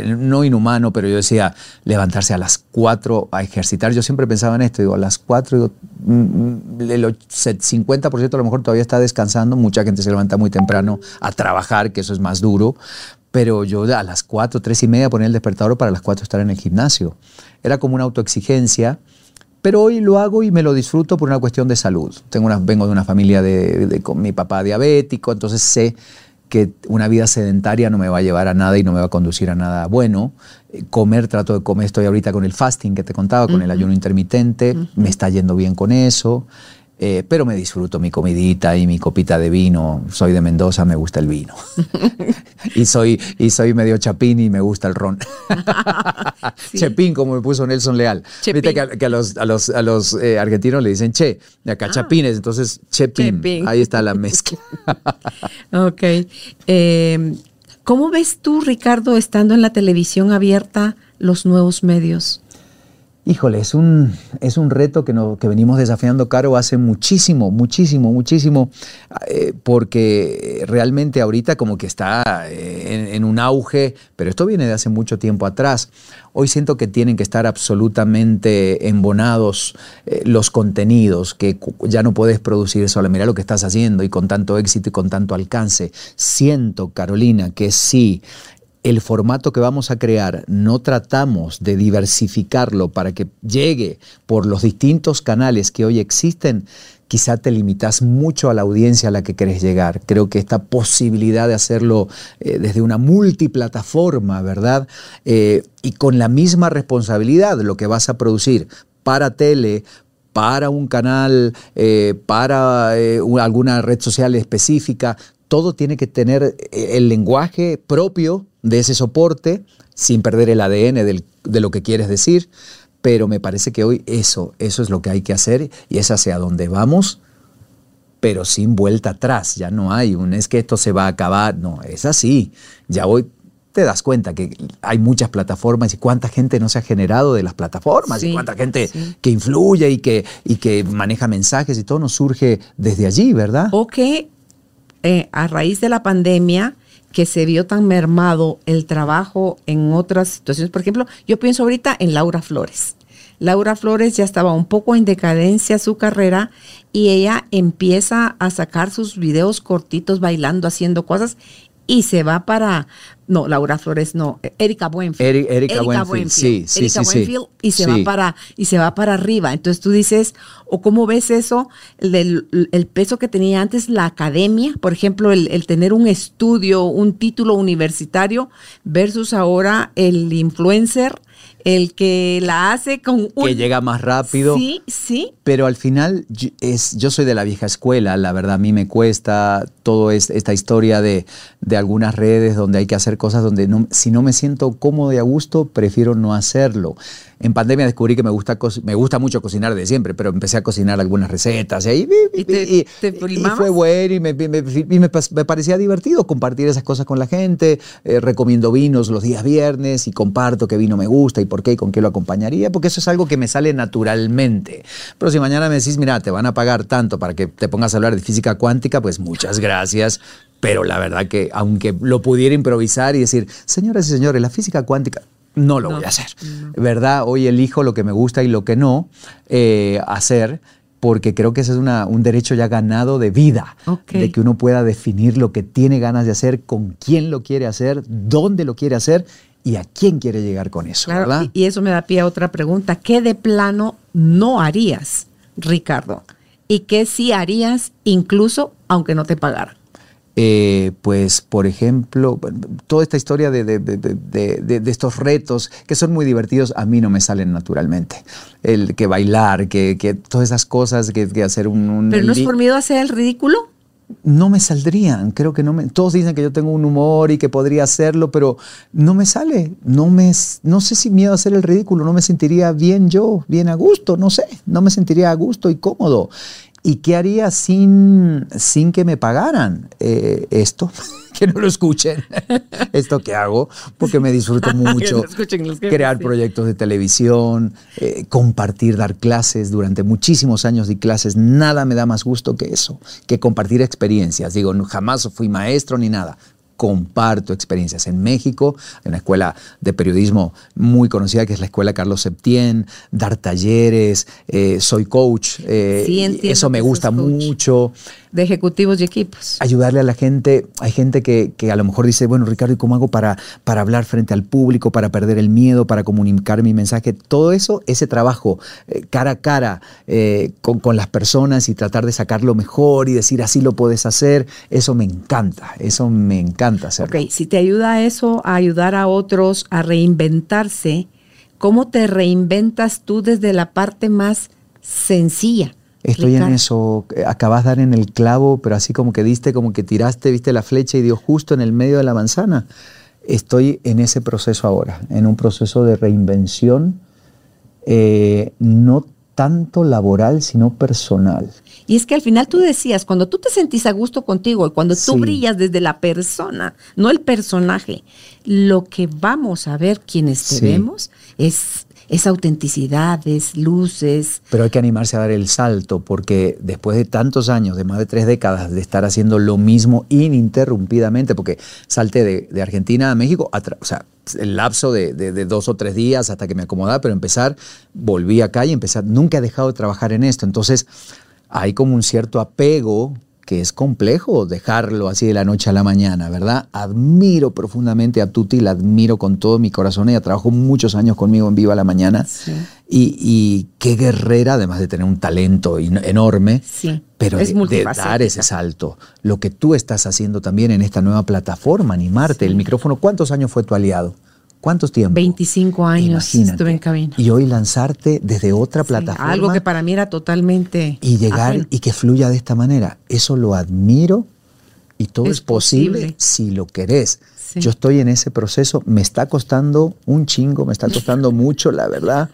no inhumano, pero yo decía, a las 4 a ejercitar. Yo siempre pensaba en esto, digo, a las 4, digo, mm, mm, el 50% a lo mejor todavía está descansando, mucha gente se levanta muy temprano a trabajar, que eso es más duro, pero yo a las 4, 3 y media ponía el despertador para las 4 estar en el gimnasio. Era como una autoexigencia, pero hoy lo hago y me lo disfruto por una cuestión de salud. Tengo una, vengo de una familia de, con mi papá diabético, entonces sé que una vida sedentaria no me va a llevar a nada y no me va a conducir a nada bueno. Eh, comer, trato de comer, estoy ahorita con el fasting que te contaba, con el ayuno intermitente, me está yendo bien con eso. Eh, pero me disfruto mi comidita y mi copita de vino. Soy de Mendoza, me gusta el vino. y, soy, y soy medio chapín y me gusta el ron. Chepín, como me puso Nelson Leal. Viste que, a, los, a los, a los eh, argentinos le dicen che, de acá ah. chapines, entonces chepín. Ahí está la mezcla. ok. Eh, ¿Cómo ves tú, Ricardo, estando en la televisión abierta, los nuevos medios? Híjole, es un, es un reto que, no, que venimos desafiando, Caro, hace muchísimo, muchísimo, muchísimo, eh, porque realmente ahorita como que está eh, en, un auge, pero esto viene de hace mucho tiempo atrás. Hoy siento que tienen que estar absolutamente embonados eh, los contenidos, que ya no puedes producir solo, mira lo que estás haciendo y con tanto éxito y con tanto alcance. Siento, Carolina, que sí, el formato que vamos a crear no tratamos de diversificarlo para que llegue por los distintos canales que hoy existen, quizá te limitas mucho a la audiencia a la que querés llegar. Creo que esta posibilidad de hacerlo eh, desde una multiplataforma, ¿verdad? Eh, y con la misma responsabilidad, lo que vas a producir para tele, para un canal, eh, para alguna red social específica, todo tiene que tener el lenguaje propio de ese soporte sin perder el ADN de lo que quieres decir, pero me parece que hoy eso, eso es lo que hay que hacer y es hacia donde vamos, pero sin vuelta atrás, ya no hay un es que esto se va a acabar, no, es así, ya hoy te das cuenta que hay muchas plataformas y cuánta gente no se ha generado de las plataformas y cuánta gente que influye y que, y que maneja mensajes y todo nos surge desde allí, ¿verdad? O que eh, a raíz de la pandemia que se vio tan mermado el trabajo en otras situaciones. Por ejemplo, yo pienso ahorita en Laura Flores. Laura Flores ya estaba un poco en decadencia su carrera y ella empieza a sacar sus videos cortitos bailando, haciendo cosas y se va para, no, Laura Flores no, Erika Buenfield. Eri- Erika Buenfield, sí, sí, Erika sí, sí. Buenfield y se Sí. va para y se va para arriba. Entonces tú dices, o cómo ves eso, el, del- el peso que tenía antes la academia, por ejemplo, el, el tener un estudio, un título universitario versus ahora el influencer, el que la hace con un que llega más rápido. Sí, sí. Pero al final yo- es, yo soy de la vieja escuela, la verdad a mí me cuesta todo es- esta historia de, de algunas redes donde hay que hacer cosas donde no, si no me siento cómodo y a gusto, prefiero no hacerlo. En pandemia descubrí que me gusta, me gusta mucho cocinar de siempre, pero empecé a cocinar algunas recetas y, ahí- ¿Y te- y- te y filmabas? fue bueno y me, me- y me pas- me parecía divertido compartir esas cosas con la gente. Eh, recomiendo vinos los días viernes y comparto qué vino me gusta y por qué y con qué lo acompañaría, porque eso es algo que me sale naturalmente. Pero si mañana me decís, mira, te van a pagar tanto para que te pongas a hablar de física cuántica, pues muchas gracias. Pero la verdad que aunque lo pudiera improvisar y decir, señoras y señores, la física cuántica, no lo No, voy a hacer. ¿Verdad? Hoy elijo lo que me gusta y lo que no eh, hacer. Porque creo que ese es una- un derecho ya ganado de vida, de que uno pueda definir lo que tiene ganas de hacer, con quién lo quiere hacer, dónde lo quiere hacer y a quién quiere llegar con eso, Claro, ¿verdad? y, y eso me da pie a otra pregunta. ¿Qué de plano no harías, Ricardo? ¿Y qué sí harías incluso aunque no te pagaran? Eh, pues, por ejemplo, toda esta historia de, de- de- de- estos retos que son muy divertidos, a mí no me salen naturalmente. El que bailar, que, que todas esas cosas, que, que hacer un... un- ¿Pero no es por miedo a hacer el ridículo? no me saldrían. Creo que no me. Todos dicen que yo tengo un humor y que podría hacerlo, pero no me sale. No me, no sé si miedo a hacer el ridículo. No me sentiría bien yo, bien a gusto. No sé. No me sentiría a gusto y cómodo. ¿Y qué haría sin, sin que me pagaran Eh, esto? que no lo escuchen. esto que hago, porque me disfruto mucho. lo escuchen los crear proyectos de televisión, eh, compartir, dar clases. Durante muchísimos años di clases. Nada me da más gusto que eso, que compartir experiencias. Digo, jamás fui maestro ni nada. Comparto experiencias. En México, en una escuela de periodismo muy conocida que es la Escuela Carlos Septién, dar talleres, eh, soy coach. eh, Sí, eso me gusta coach. De ejecutivos y equipos. ayudarle a la gente. Hay gente que, que a lo mejor dice, bueno, Ricardo, ¿y cómo hago para, para hablar frente al público, para perder el miedo, para comunicar mi mensaje? Todo eso, ese trabajo eh, cara a cara eh, con, con las personas y tratar de sacarlo mejor y decir, así lo puedes hacer, eso me encanta, eso me encanta hacerlo. Ok, si te ayuda eso, a ayudar a otros a reinventarse, ¿cómo te reinventas tú desde la parte más sencilla? Estoy en eso, eh, acabas de dar en el clavo, pero así como que diste, como que tiraste, viste la flecha y dio justo en el medio de la manzana. Estoy en ese proceso ahora, en un proceso de reinvención, eh, no tanto laboral, sino personal. Y es que al final tú decías, cuando tú te sentís a gusto contigo y cuando tú Sí. brillas desde la persona, no el personaje, lo que vamos a ver quienes te Sí. vemos es, es autenticidad, es luces. Pero hay que animarse a dar el salto, porque después de tantos años, de más de tres décadas, de estar haciendo lo mismo ininterrumpidamente, porque salté de, Argentina a México, o sea, el lapso de, de- dos o tres días hasta que me acomodaba, pero empezar, volví acá y empecé, nunca he dejado de trabajar en esto. Entonces, hay como un cierto apego que es complejo dejarlo así de la noche a la mañana, ¿verdad? Admiro profundamente a Tuti, la admiro con todo mi corazón. Ella trabajó muchos años conmigo en Viva la Mañana. Y, y qué guerrera, además de tener un talento enorme, Sí, pero es de- de, dar ese salto. Lo que tú estás haciendo también en esta nueva plataforma, animarte, el micrófono, ¿cuántos años fue tu aliado? ¿Cuántos tiempos? 25 años Imagínate. estuve en cabina. Y hoy lanzarte desde otra Sí, plataforma algo que para mí era totalmente... y llegar ajeno. y que fluya de esta manera. Eso lo admiro y todo Es es, posible, posible. si lo querés. Sí. Yo estoy en ese proceso, me está costando un chingo, me está costando mucho, la verdad,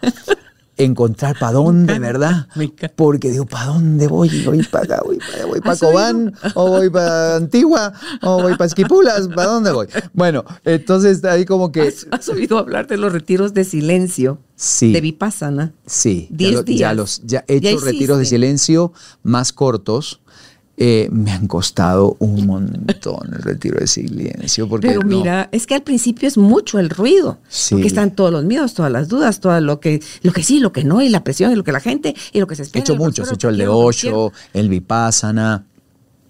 encontrar para dónde, ¿verdad? Porque digo, ¿para dónde voy? ¿Voy para acá? ¿Voy para voy pa ¿Has Cobán? ¿O voy para Antigua? ¿O voy para Esquipulas? ¿Para dónde voy? Bueno, entonces ahí como que... ¿Has, has oído hablar de los retiros de silencio Sí. de Vipassana? Sí, ya, Diez lo- ya días. los ya he Ya hecho retiros de silencio más cortos. Eh, me han costado un montón el retiro de silencio. Porque Pero no- mira, es que al principio es mucho el ruido, Sí. porque están todos los miedos, todas las dudas, todo lo que, lo que sí, lo que no, y la presión, y lo que la gente, y lo que se he espera. hecho y lo muchos, he hecho el de. Osho, el Vipassana,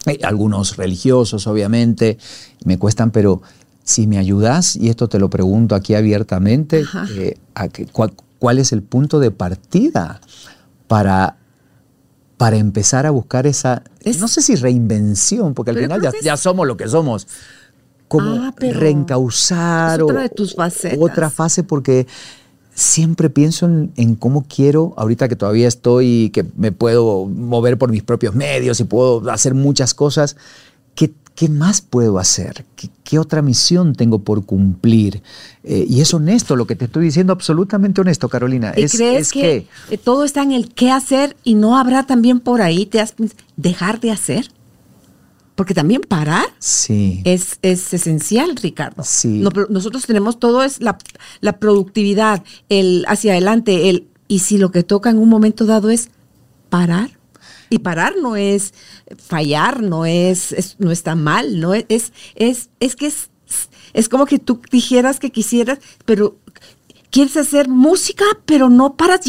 eh, algunos religiosos, obviamente, me cuestan, pero si me ayudas, y esto te lo pregunto aquí abiertamente, eh, a que- cuál, cuál es el punto de partida para, para empezar a buscar esa, Es- no sé si reinvención, porque al final ya, que es- ya somos lo que somos, como Ah, reencauzar otra o- de tus facetas. otra fase porque siempre pienso en, en cómo quiero, ahorita que todavía estoy, que me puedo mover por mis propios medios y puedo hacer muchas cosas, ¿qué, qué más puedo hacer? ¿Qué, qué otra misión tengo por cumplir? Eh, y es honesto lo que te estoy diciendo, absolutamente honesto, Carolina. ¿Y es, crees es que, eh, todo está en el qué hacer y no habrá también por ahí te has pens- dejar de hacer? Porque también parar Sí. es, es esencial, Ricardo. Sí. No, nosotros tenemos todo es la, la productividad, el hacia adelante, el y si lo que toca en un momento dado es parar. Y parar no es fallar, no es, es- no está mal, no es, es, es, es que es, es como que tú dijeras que quisieras, pero quieres hacer música, pero no paras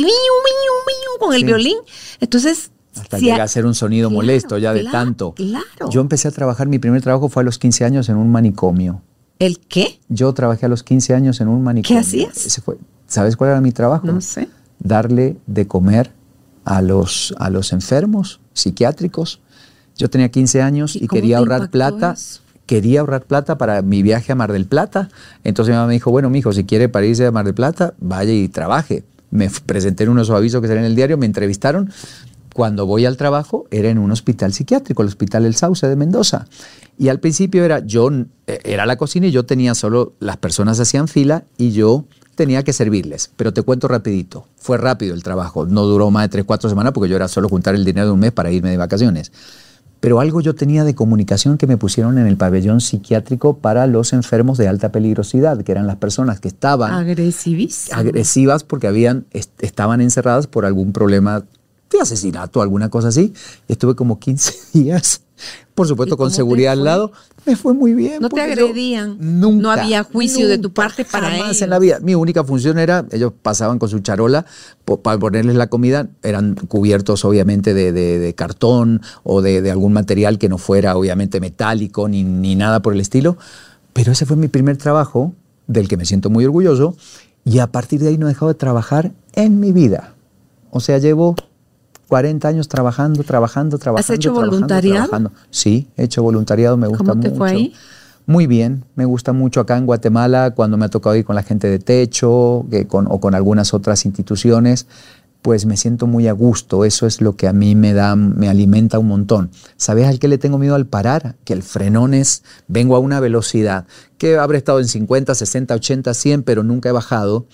con el Sí. violín. Entonces, Hasta si llega a- ser un sonido Claro, molesto ya de claro, tanto. Claro. Yo empecé a trabajar, mi primer trabajo fue a los 15 años en un manicomio. ¿El qué? Yo trabajé a los 15 años en un manicomio. hacías? Ese fue, ¿Sabes cuál era mi trabajo? No sé. Darle de comer a los, a los enfermos psiquiátricos. Yo tenía 15 años ¿Y quería ahorrar plata. eso? Quería ahorrar plata para mi viaje a Mar del Plata. Entonces mi mamá me dijo, bueno, mijo, si quiere para irse a Mar del Plata, vaya y trabaje. Me presenté en unos avisos que salían en el diario, me entrevistaron. Cuando voy al trabajo era en un hospital psiquiátrico, el Hospital El Sauce de Mendoza. Y al principio era yo, eh, era la cocina y yo tenía solo, las personas hacían fila y yo tenía que servirles. Pero te cuento rapidito, fue rápido el trabajo, no duró más de tres, cuatro semanas porque yo era solo juntar el dinero de un mes para irme de vacaciones. Pero algo yo tenía de comunicación que me pusieron en el pabellón psiquiátrico para los enfermos de alta peligrosidad, que eran las personas que estaban Agresivísimo. agresivas porque habían, est- estaban encerradas por algún problema de asesinato, alguna cosa así. Estuve como 15 días, por ¿Y supuesto con seguridad al lado. Me fue muy bien. No te agredían. Nunca. No había juicio de tu parte para jamás ellos. en la vida. Mi única función era, ellos pasaban con su charola po- para ponerles la comida, eran cubiertos obviamente de, de- de cartón o de, de algún material que no fuera obviamente metálico ni, ni nada por el estilo. Pero ese fue mi primer trabajo, del que me siento muy orgulloso, y a partir de ahí no he dejado de trabajar en mi vida. O sea, llevo 40 años trabajando, trabajando, trabajando. hecho trabajando, voluntariado? trabajando. Sí, he hecho voluntariado, me gusta ¿Cómo te mucho. fue ahí? Muy bien, me gusta mucho acá en Guatemala cuando me ha tocado ir con la gente de Techo que con- o con algunas otras instituciones, pues me siento muy a gusto, eso es lo que a mí me da, me alimenta un montón. ¿Sabes al qué le tengo miedo al parar? Que el frenón es, vengo a una velocidad que habré estado en 50, 60, 80, 100, pero nunca he bajado.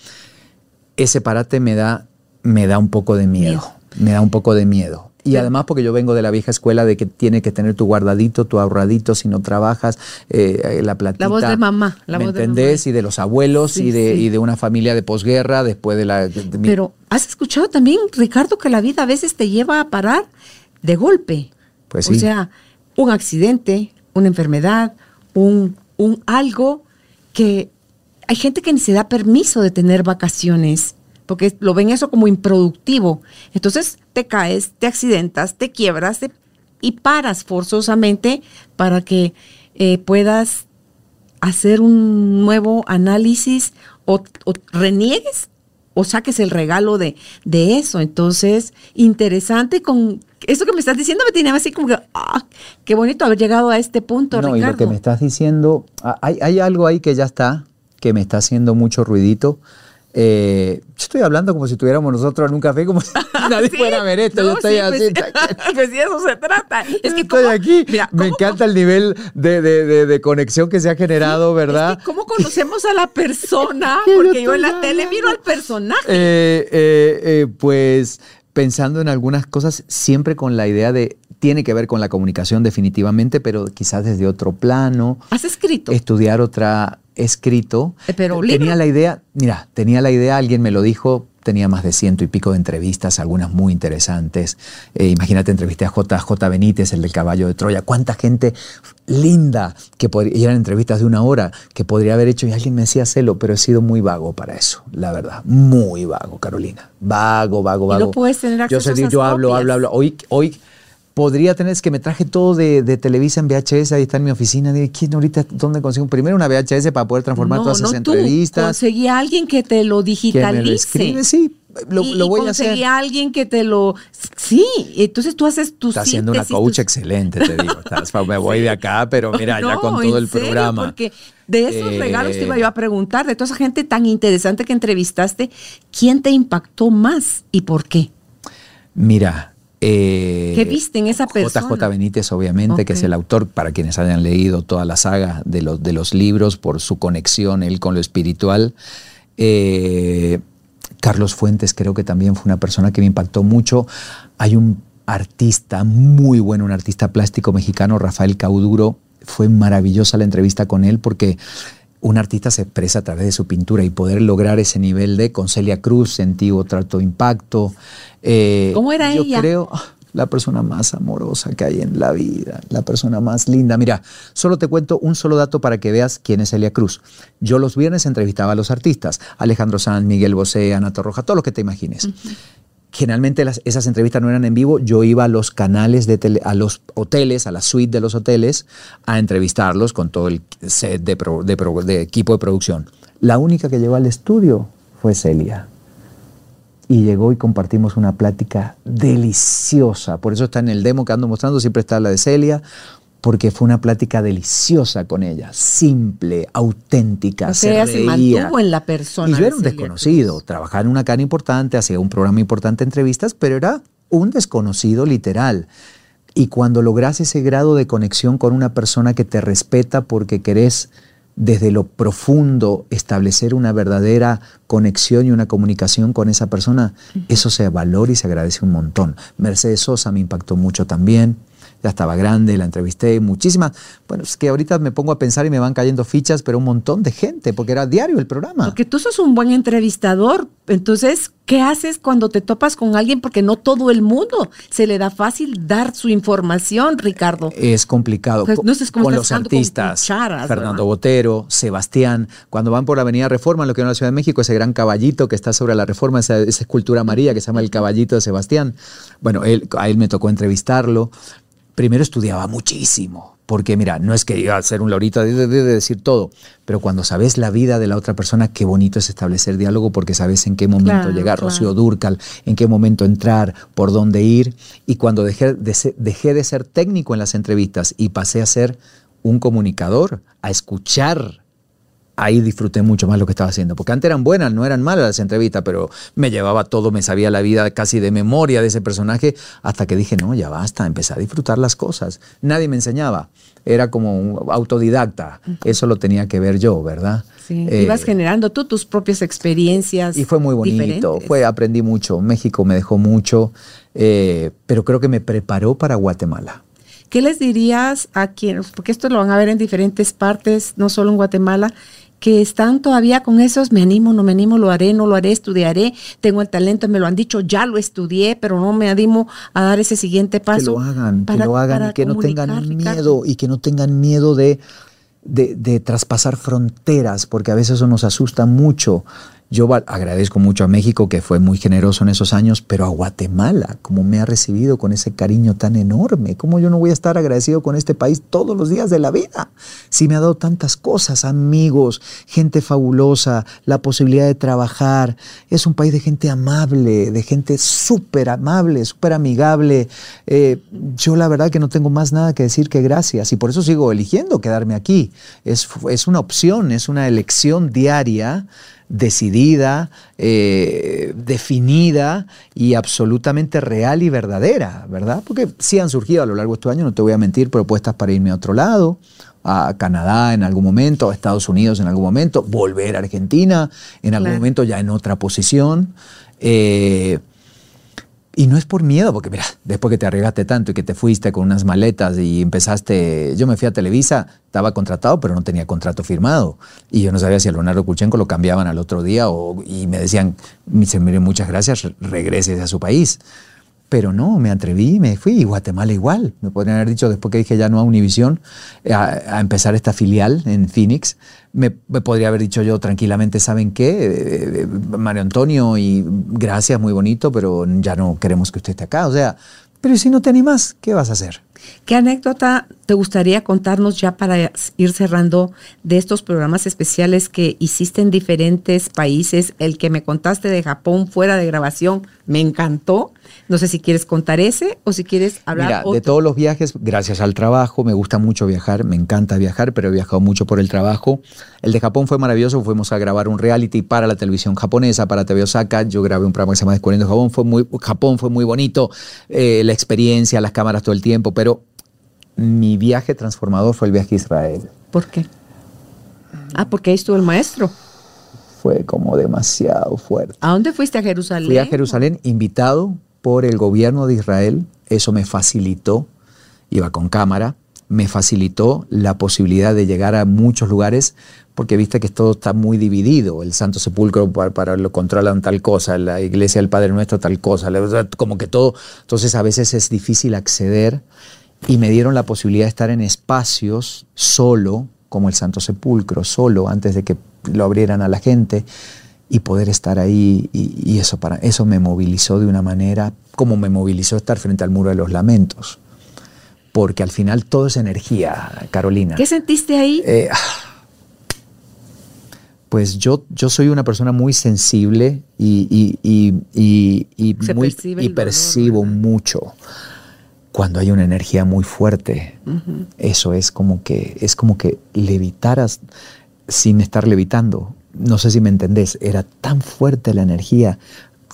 Ese parate me da, me da un poco de miedo, me da un poco de miedo. Y además porque yo vengo de la vieja escuela de que tiene que tener tu guardadito, tu ahorradito si no trabajas, eh, la platita. La voz de mamá, la ¿Me voz de entendés? Y de los abuelos Sí, y, de, sí. y de una familia de posguerra después de la... de Pero has escuchado también, Ricardo, que la vida a veces te lleva a parar de golpe. Pues O sí. sea, un accidente, una enfermedad, un, un algo que hay gente que ni se da permiso de tener vacaciones porque lo ven eso como improductivo. Entonces te caes, te accidentas, te quiebras te- y paras forzosamente para que eh, puedas hacer un nuevo análisis o, o reniegues o saques el regalo de, de eso. Entonces, interesante con eso que me estás diciendo me tiene así como que, ah, qué bonito haber llegado a este punto, No, y lo que me estás diciendo, ah, hay, hay algo ahí que ya está, que me está haciendo mucho ruidito. Eh, yo estoy hablando como si estuviéramos nosotros en un café, como si nadie Sí, fuera a ver esto. no, yo estoy sí, así. Pues, pues sí, eso se trata. Es que estoy cómo- aquí. mira, me ¿cómo- encanta el nivel de, de- de- de conexión que se ha generado, ¿verdad? Es que ¿Cómo conocemos a la persona? Porque yo en la tele miro al personaje. Eh, eh, eh, pues pensando en algunas cosas, siempre con la idea de, tiene que ver con la comunicación definitivamente, pero quizás desde otro plano. ¿Has escrito? Estudiar otra escrito. Eh, pero tenía libro. la idea, mira, tenía la idea, alguien me lo dijo, tenía más de ciento y pico de entrevistas, algunas muy interesantes. Eh, imagínate, entrevisté a JJ Benítez, el del caballo de Troya. Cuánta gente linda que podría, y eran entrevistas de una hora que podría haber hecho y alguien me decía celo, pero he sido muy vago para eso, la verdad. Muy vago, Carolina. Vago, vago, Y no vago. puedes tener Yo, acceso sé, a esas yo hablo, copias. hablo, hablo. Hoy, hoy podría tener, es que me traje todo de, de Televisa en VHS, ahí está en mi oficina. Dije, ¿quién ahorita, dónde consigo? Primero una VHS para poder transformar no, todas no esas entrevistas. Conseguí a alguien que te lo que me digitalice. lo escribe, sí, lo, y, lo y voy a hacer. conseguí a alguien que te lo. Sí, entonces tú haces tus. Está haciendo una coach excelente, te digo. Estás- me voy de acá, pero mira, ya con todo el serio, programa. Porque de esos Eh, regalos te iba yo a preguntar, de toda esa gente tan interesante que entrevistaste, ¿quién te impactó más y por qué? Mira. Eh, ¿Qué viste en esa persona? JJ Benítez, obviamente, que es el autor, para quienes hayan leído toda la saga de los, de los libros, por su conexión él con lo espiritual. Eh, Carlos Fuentes creo que también fue una persona que me impactó mucho. Hay un artista muy bueno, un artista plástico mexicano, Rafael Cauduro. Fue maravillosa la entrevista con él porque un artista se expresa a través de su pintura y poder lograr ese nivel de con Celia Cruz sentí otro impacto. Eh, ¿Cómo era yo ella? creo ah, la persona más amorosa que hay en la vida, la persona más linda. Mira, solo te cuento un solo dato para que veas quién es Celia Cruz. Yo los viernes entrevistaba a los artistas, Alejandro Sanz, Miguel Bosé, Ana Torroja, todo lo que te imagines. Generalmente esas entrevistas no eran en vivo, yo iba a los canales de tele, a los hoteles, a la suite de los hoteles, a entrevistarlos con todo el set de, de equipo de producción. La única que llegó al estudio fue Celia y llegó y compartimos una plática deliciosa. Por eso está en el demo que ando mostrando, siempre está la de Celia, porque fue una plática deliciosa con ella, simple, auténtica. O sea, ella se mantuvo en la persona. Y yo era un desconocido, Cruz. trabajaba en una cara importante, hacía un programa importante de entrevistas, pero era un desconocido literal. Y cuando logras ese grado de conexión con una persona que te respeta porque querés desde lo profundo establecer una verdadera conexión y una comunicación con esa persona, eso se valora y se agradece un montón. Mercedes Sosa me impactó mucho también. Ya estaba grande, la entrevisté, muchísimas. Bueno, es que ahorita me pongo a pensar y me van cayendo fichas, pero un montón de gente, porque era diario el programa. Porque tú sos un buen entrevistador. Entonces, ¿qué haces cuando te topas con alguien? Porque no todo el mundo se le da fácil dar su información, Ricardo. Es complicado. Pues, no sé, es como con los con artistas, cucharas, Fernando ¿verdad? Botero, Sebastián, cuando van por la Avenida Reforma, en lo que es la Ciudad de México, ese gran caballito que está sobre la Reforma, esa, esa escultura amarilla que se llama el caballito de Sebastián. Bueno, él, a él me tocó entrevistarlo. Primero estudiaba muchísimo, porque mira, no es que iba a ser un lorito de, de- de decir todo, pero cuando sabes la vida de la otra persona, qué bonito es establecer diálogo porque sabes en qué momento Claro, llegar. claro. Rocío Durcal, en qué momento entrar, por dónde ir. Y cuando dejé de, ser, dejé de ser técnico en las entrevistas y pasé a ser un comunicador, a escuchar, ahí disfruté mucho más lo que estaba haciendo. Porque antes eran buenas, no eran malas las entrevistas, pero me llevaba todo, me sabía la vida casi de memoria de ese personaje, hasta que dije, no, ya basta, empecé a disfrutar las cosas. Nadie me enseñaba, era como un autodidacta. Eso lo tenía que ver yo, ¿verdad? Sí, Eh, ibas generando tú tus propias experiencias. y fue muy bonito, diferentes. fue, aprendí mucho. México me dejó mucho, eh, pero creo que me preparó para Guatemala. ¿Qué les dirías a quienes, porque esto lo van a ver en diferentes partes, no solo en Guatemala, que están todavía con esos, me animo, no me animo, lo haré, no lo haré, estudiaré, tengo el talento, me lo han dicho, ya lo estudié, pero no me animo a dar ese siguiente paso. que lo hagan, para- que lo hagan y que no tengan miedo y que no tengan miedo de, de, de traspasar fronteras, porque a veces eso nos asusta mucho. Yo agradezco mucho a México, que fue muy generoso en esos años, pero a Guatemala, como me ha recibido con ese cariño tan enorme, ¿cómo yo no voy a estar agradecido con este país todos los días de la vida? Si me ha dado tantas cosas, amigos, gente fabulosa, la posibilidad de trabajar. Es un país de gente amable, de gente súper amable, súper amigable. Eh, yo la verdad que no tengo más nada que decir que gracias y por eso sigo eligiendo quedarme aquí. Es, es una opción, es una elección diaria decidida, eh, definida y absolutamente real y verdadera, ¿verdad? Porque sí han surgido a lo largo de estos años, no te voy a mentir, propuestas para irme a otro lado, a Canadá en algún momento, a Estados Unidos en algún momento, volver a Argentina en algún Claro. momento ya en otra posición. Eh, y no es por miedo, porque mira, después que te arriesgaste tanto y que te fuiste con unas maletas y empezaste, yo me fui a Televisa, estaba contratado, pero no tenía contrato firmado. Y yo no sabía si a Leonardo Kuchenko lo cambiaban al otro día o, y me decían, mire, muchas gracias, regrese a su país. Pero no, me atreví, me fui. Y Guatemala igual. Me podrían haber dicho después que dije ya no a Univisión, a, a empezar esta filial en Phoenix. Me, me podría haber dicho yo tranquilamente, ¿saben qué? Eh, eh, Mario Antonio, y gracias, muy bonito, pero ya no queremos que usted esté acá. O sea, Pero si no te animas, ¿qué vas a hacer? ¿Qué anécdota te gustaría contarnos ya para ir cerrando de estos programas especiales que hiciste en diferentes países? El que me contaste de Japón fuera de grabación me encantó. No sé si quieres contar ese o si quieres hablar Mira, otro. de todos los viajes, gracias al trabajo, me gusta mucho viajar, me encanta viajar, pero he viajado mucho por el trabajo. El de Japón fue maravilloso, fuimos a grabar un reality para la televisión japonesa, para TV Osaka. Yo grabé un programa que se llama Descubriendo Japón, fue muy, Japón fue muy bonito, eh, la experiencia, las cámaras todo el tiempo, pero mi viaje transformador fue el viaje a Israel. ¿Por qué? Ah, porque ahí estuvo el maestro. Fue como demasiado fuerte. ¿A dónde fuiste a Jerusalén? Fui a Jerusalén invitado por el gobierno de Israel. Eso me facilitó, iba con cámara, me facilitó la posibilidad de llegar a muchos lugares porque viste que todo está muy dividido. El Santo Sepulcro para, para lo controlan tal cosa, la iglesia del Padre Nuestro tal cosa, la- como que todo. Entonces a veces es difícil acceder y me dieron la posibilidad de estar en espacios solo, como el Santo Sepulcro, solo antes de que lo abrieran a la gente y poder estar ahí y, y eso para eso me movilizó de una manera como me movilizó estar frente al muro de los lamentos. Porque al final todo es energía Carolina. ¿Qué sentiste ahí? Eh, pues yo, yo soy una persona muy sensible y, y- y- y- muy- percibe dolor, percibo mucho cuando hay una energía muy fuerte. Eso es como que es como que levitaras sin estar levitando. No sé si me entendés. Era tan fuerte la energía,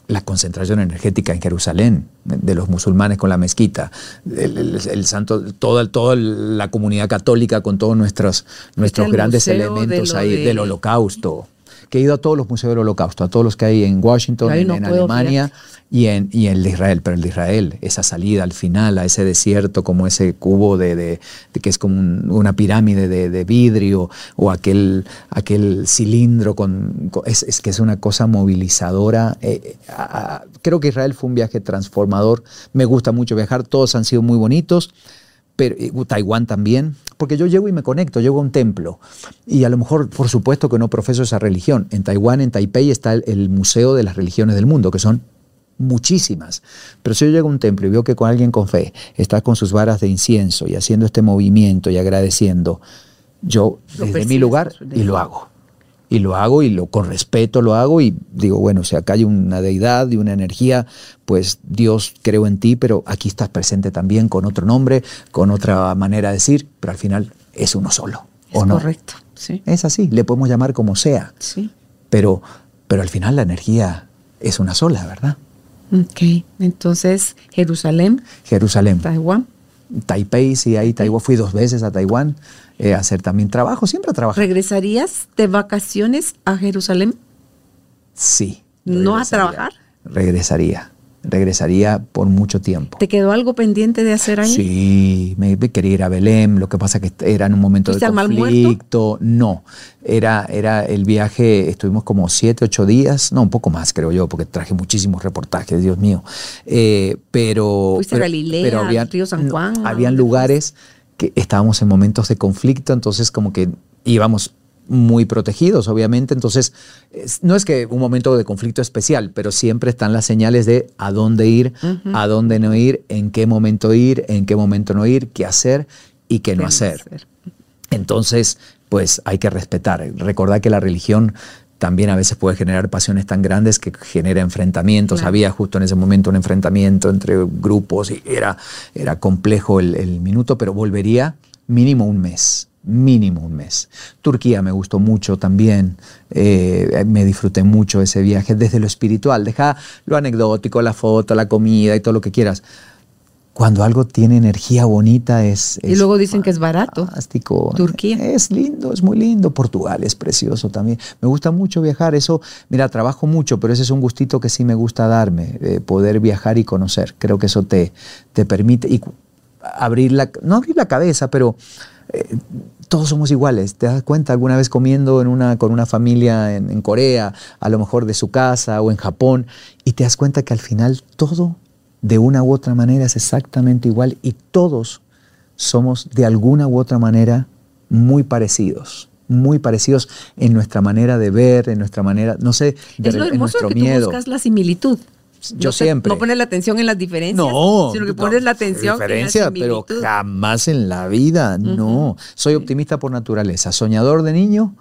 la concentración energética en Jerusalén de los musulmanes con la mezquita, el, el- el santo, toda, toda la comunidad católica con todos nuestros, nuestros al grandes de elementos ahí de- del holocausto. Que he ido a todos los museos del holocausto, a todos los que hay en Washington, en, no en Alemania y en, y el de Israel. Pero el de Israel, esa salida al final a ese desierto, como ese cubo de, de- de que es como un- una pirámide de, de vidrio, o aquel, aquel cilindro con. con- es, es que es una cosa movilizadora. Eh, eh, a- a- creo que Israel fue un viaje transformador. Me gusta mucho viajar, todos han sido muy bonitos pero y Taiwán también, porque yo llego y me conecto, llego a un templo y a lo mejor, por supuesto que no profeso esa religión. En Taiwán, en Taipei está el, el Museo de las Religiones del Mundo, que son muchísimas. Pero si yo llego a un templo y veo que con alguien con fe está con sus varas de incienso y haciendo este movimiento y agradeciendo, yo desde mi lugar y lo hago. Y lo hago y lo con respeto lo hago y digo, bueno, si acá hay una deidad y una energía, pues Dios creo en ti, pero aquí estás presente también con otro nombre, con otra manera de decir, pero al final es uno solo. Es ¿o no? correcto. Sí. Es así, le podemos llamar como sea, Sí. pero, pero al final la energía es una sola, ¿verdad? Ok. Entonces, Jerusalén, Jerusalén, Taiwán. Taipei, sí, ahí Taiwán, fui dos veces a Taiwán eh, a hacer también trabajo, siempre a trabajar. ¿Regresarías de vacaciones a Jerusalén? Sí. ¿No a trabajar? Regresaría. Regresaría por mucho tiempo. ¿Te quedó algo pendiente de hacer ahí? Sí, me, me quería ir a Belém, lo que pasa que era en un momento de conflicto. No, era, era el viaje, estuvimos como siete, ocho días, no, un poco más creo yo, porque traje muchísimos reportajes, Dios mío. Eh, pero, ¿Fuiste a pero, Galilea, al habían- río San Juan? ¿A habían lugares que estábamos en momentos de conflicto, entonces como que íbamos muy protegidos, obviamente. Entonces, es- no es que un momento de conflicto especial, pero siempre están las señales de a dónde ir, a dónde no ir, en qué momento ir, en qué momento no ir, qué hacer y qué no ¿Qué hacer. Entonces, pues hay que respetar. Recordar que la religión también a veces puede generar pasiones tan grandes que genera enfrentamientos. Claro. Había justo en ese momento un enfrentamiento entre grupos y era, era complejo el, el minuto, pero volvería mínimo un mes. Mínimo un mes. Turquía me gustó mucho también. eh, me disfruté mucho ese viaje desde lo espiritual. Deja lo anecdótico, la foto, la comida y todo lo que quieras. Cuando algo tiene energía bonita es, Y luego dicen que es barato. fantástico. Turquía. Es lindo, es muy lindo. Portugal es precioso también. Me gusta mucho viajar. Eso, mira, trabajo mucho, pero ese es un gustito que sí me gusta darme, eh, poder viajar y conocer. Creo que eso te, te permite y abrir la, no abrir la cabeza, pero eh, todos somos iguales. ¿Te das cuenta alguna vez comiendo en una, con una familia en, en Corea, a lo mejor de su casa o en Japón, y te das cuenta que al final todo, de una u otra manera, es exactamente igual y todos somos de alguna u otra manera muy parecidos, muy parecidos en nuestra manera de ver, en nuestra manera, no sé, de Es lo en hermoso nuestro que tú miedo. buscas la similitud. Yo no te- siempre. no pones la atención en las diferencias, No, sino que no, pones la atención diferencia, en la pero jamás en la vida, no. Soy optimista por naturaleza, soñador de niño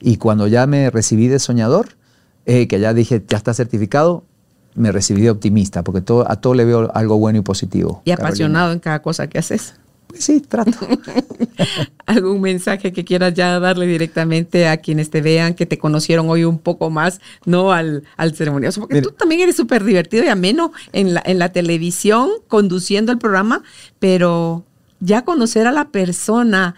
y cuando ya me recibí de soñador, eh, que ya dije ya está certificado, me recibí de optimista porque todo, a todo le veo algo bueno y positivo. y Carolina. apasionado en cada cosa que haces. Pues sí, trato. ¿Algún mensaje que quieras ya darle directamente a quienes te vean, que te conocieron hoy un poco más, no al, al ceremonioso? Porque tú también eres súper divertido y ameno en la, en la televisión, conduciendo el programa, pero ya conocer a la persona,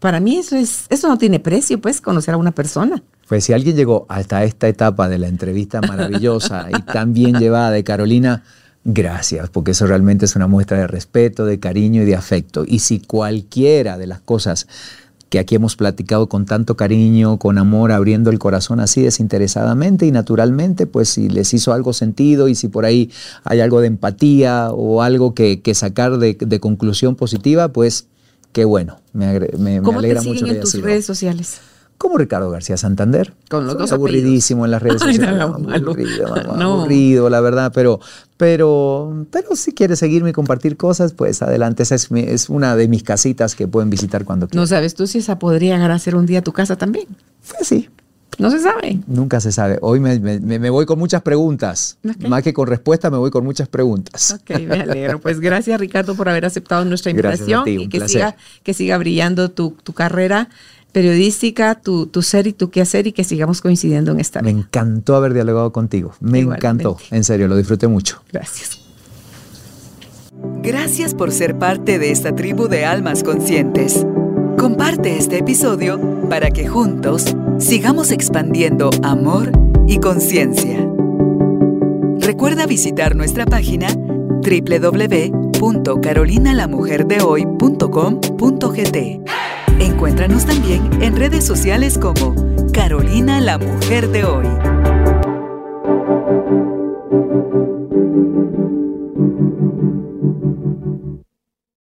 para mí eso, es, eso no tiene precio, pues, conocer a una persona. Pues si alguien llegó hasta esta etapa de la entrevista maravillosa y tan bien llevada de Carolina, gracias, porque eso realmente es una muestra de respeto, de cariño y de afecto. Y si cualquiera de las cosas que aquí hemos platicado con tanto cariño, con amor, abriendo el corazón así desinteresadamente y naturalmente, pues si les hizo algo sentido y si por ahí hay algo de empatía o algo que, que sacar de, de conclusión positiva, pues qué bueno, me, me- me ¿Cómo te alegra siguen mucho en tus sido. redes sociales? Como Ricardo García Santander. Con los Soy dos aburridísimo en las redes Ay, sociales. no, malo. aburrido, mamá, No. aburrido, la verdad, pero, pero, pero si quieres seguirme y compartir cosas, pues adelante. Esa es, mi- es una de mis casitas que pueden visitar cuando No quieran. sabes tú si esa podría llegar a ser un día tu casa también. Pues sí, No se sabe. nunca se sabe. Hoy me, me- me- me voy con muchas preguntas. Más que con respuesta, me voy con muchas preguntas. Ok, me alegro. Pues gracias Ricardo por haber aceptado nuestra invitación ti, y que placer. siga, que siga brillando tu, tu carrera periodística, tu, tu ser y tu qué hacer y que sigamos coincidiendo en esta Me vida. encantó haber dialogado contigo. Me Igualmente. encantó. En serio, lo disfruté mucho. Gracias. Gracias por ser parte de esta tribu de almas conscientes. Comparte este episodio para que juntos sigamos expandiendo amor y conciencia. Recuerda visitar nuestra página www.carolinalamujerdehoy.com.gt. Encuéntranos también en redes sociales como Carolina la Mujer de Hoy.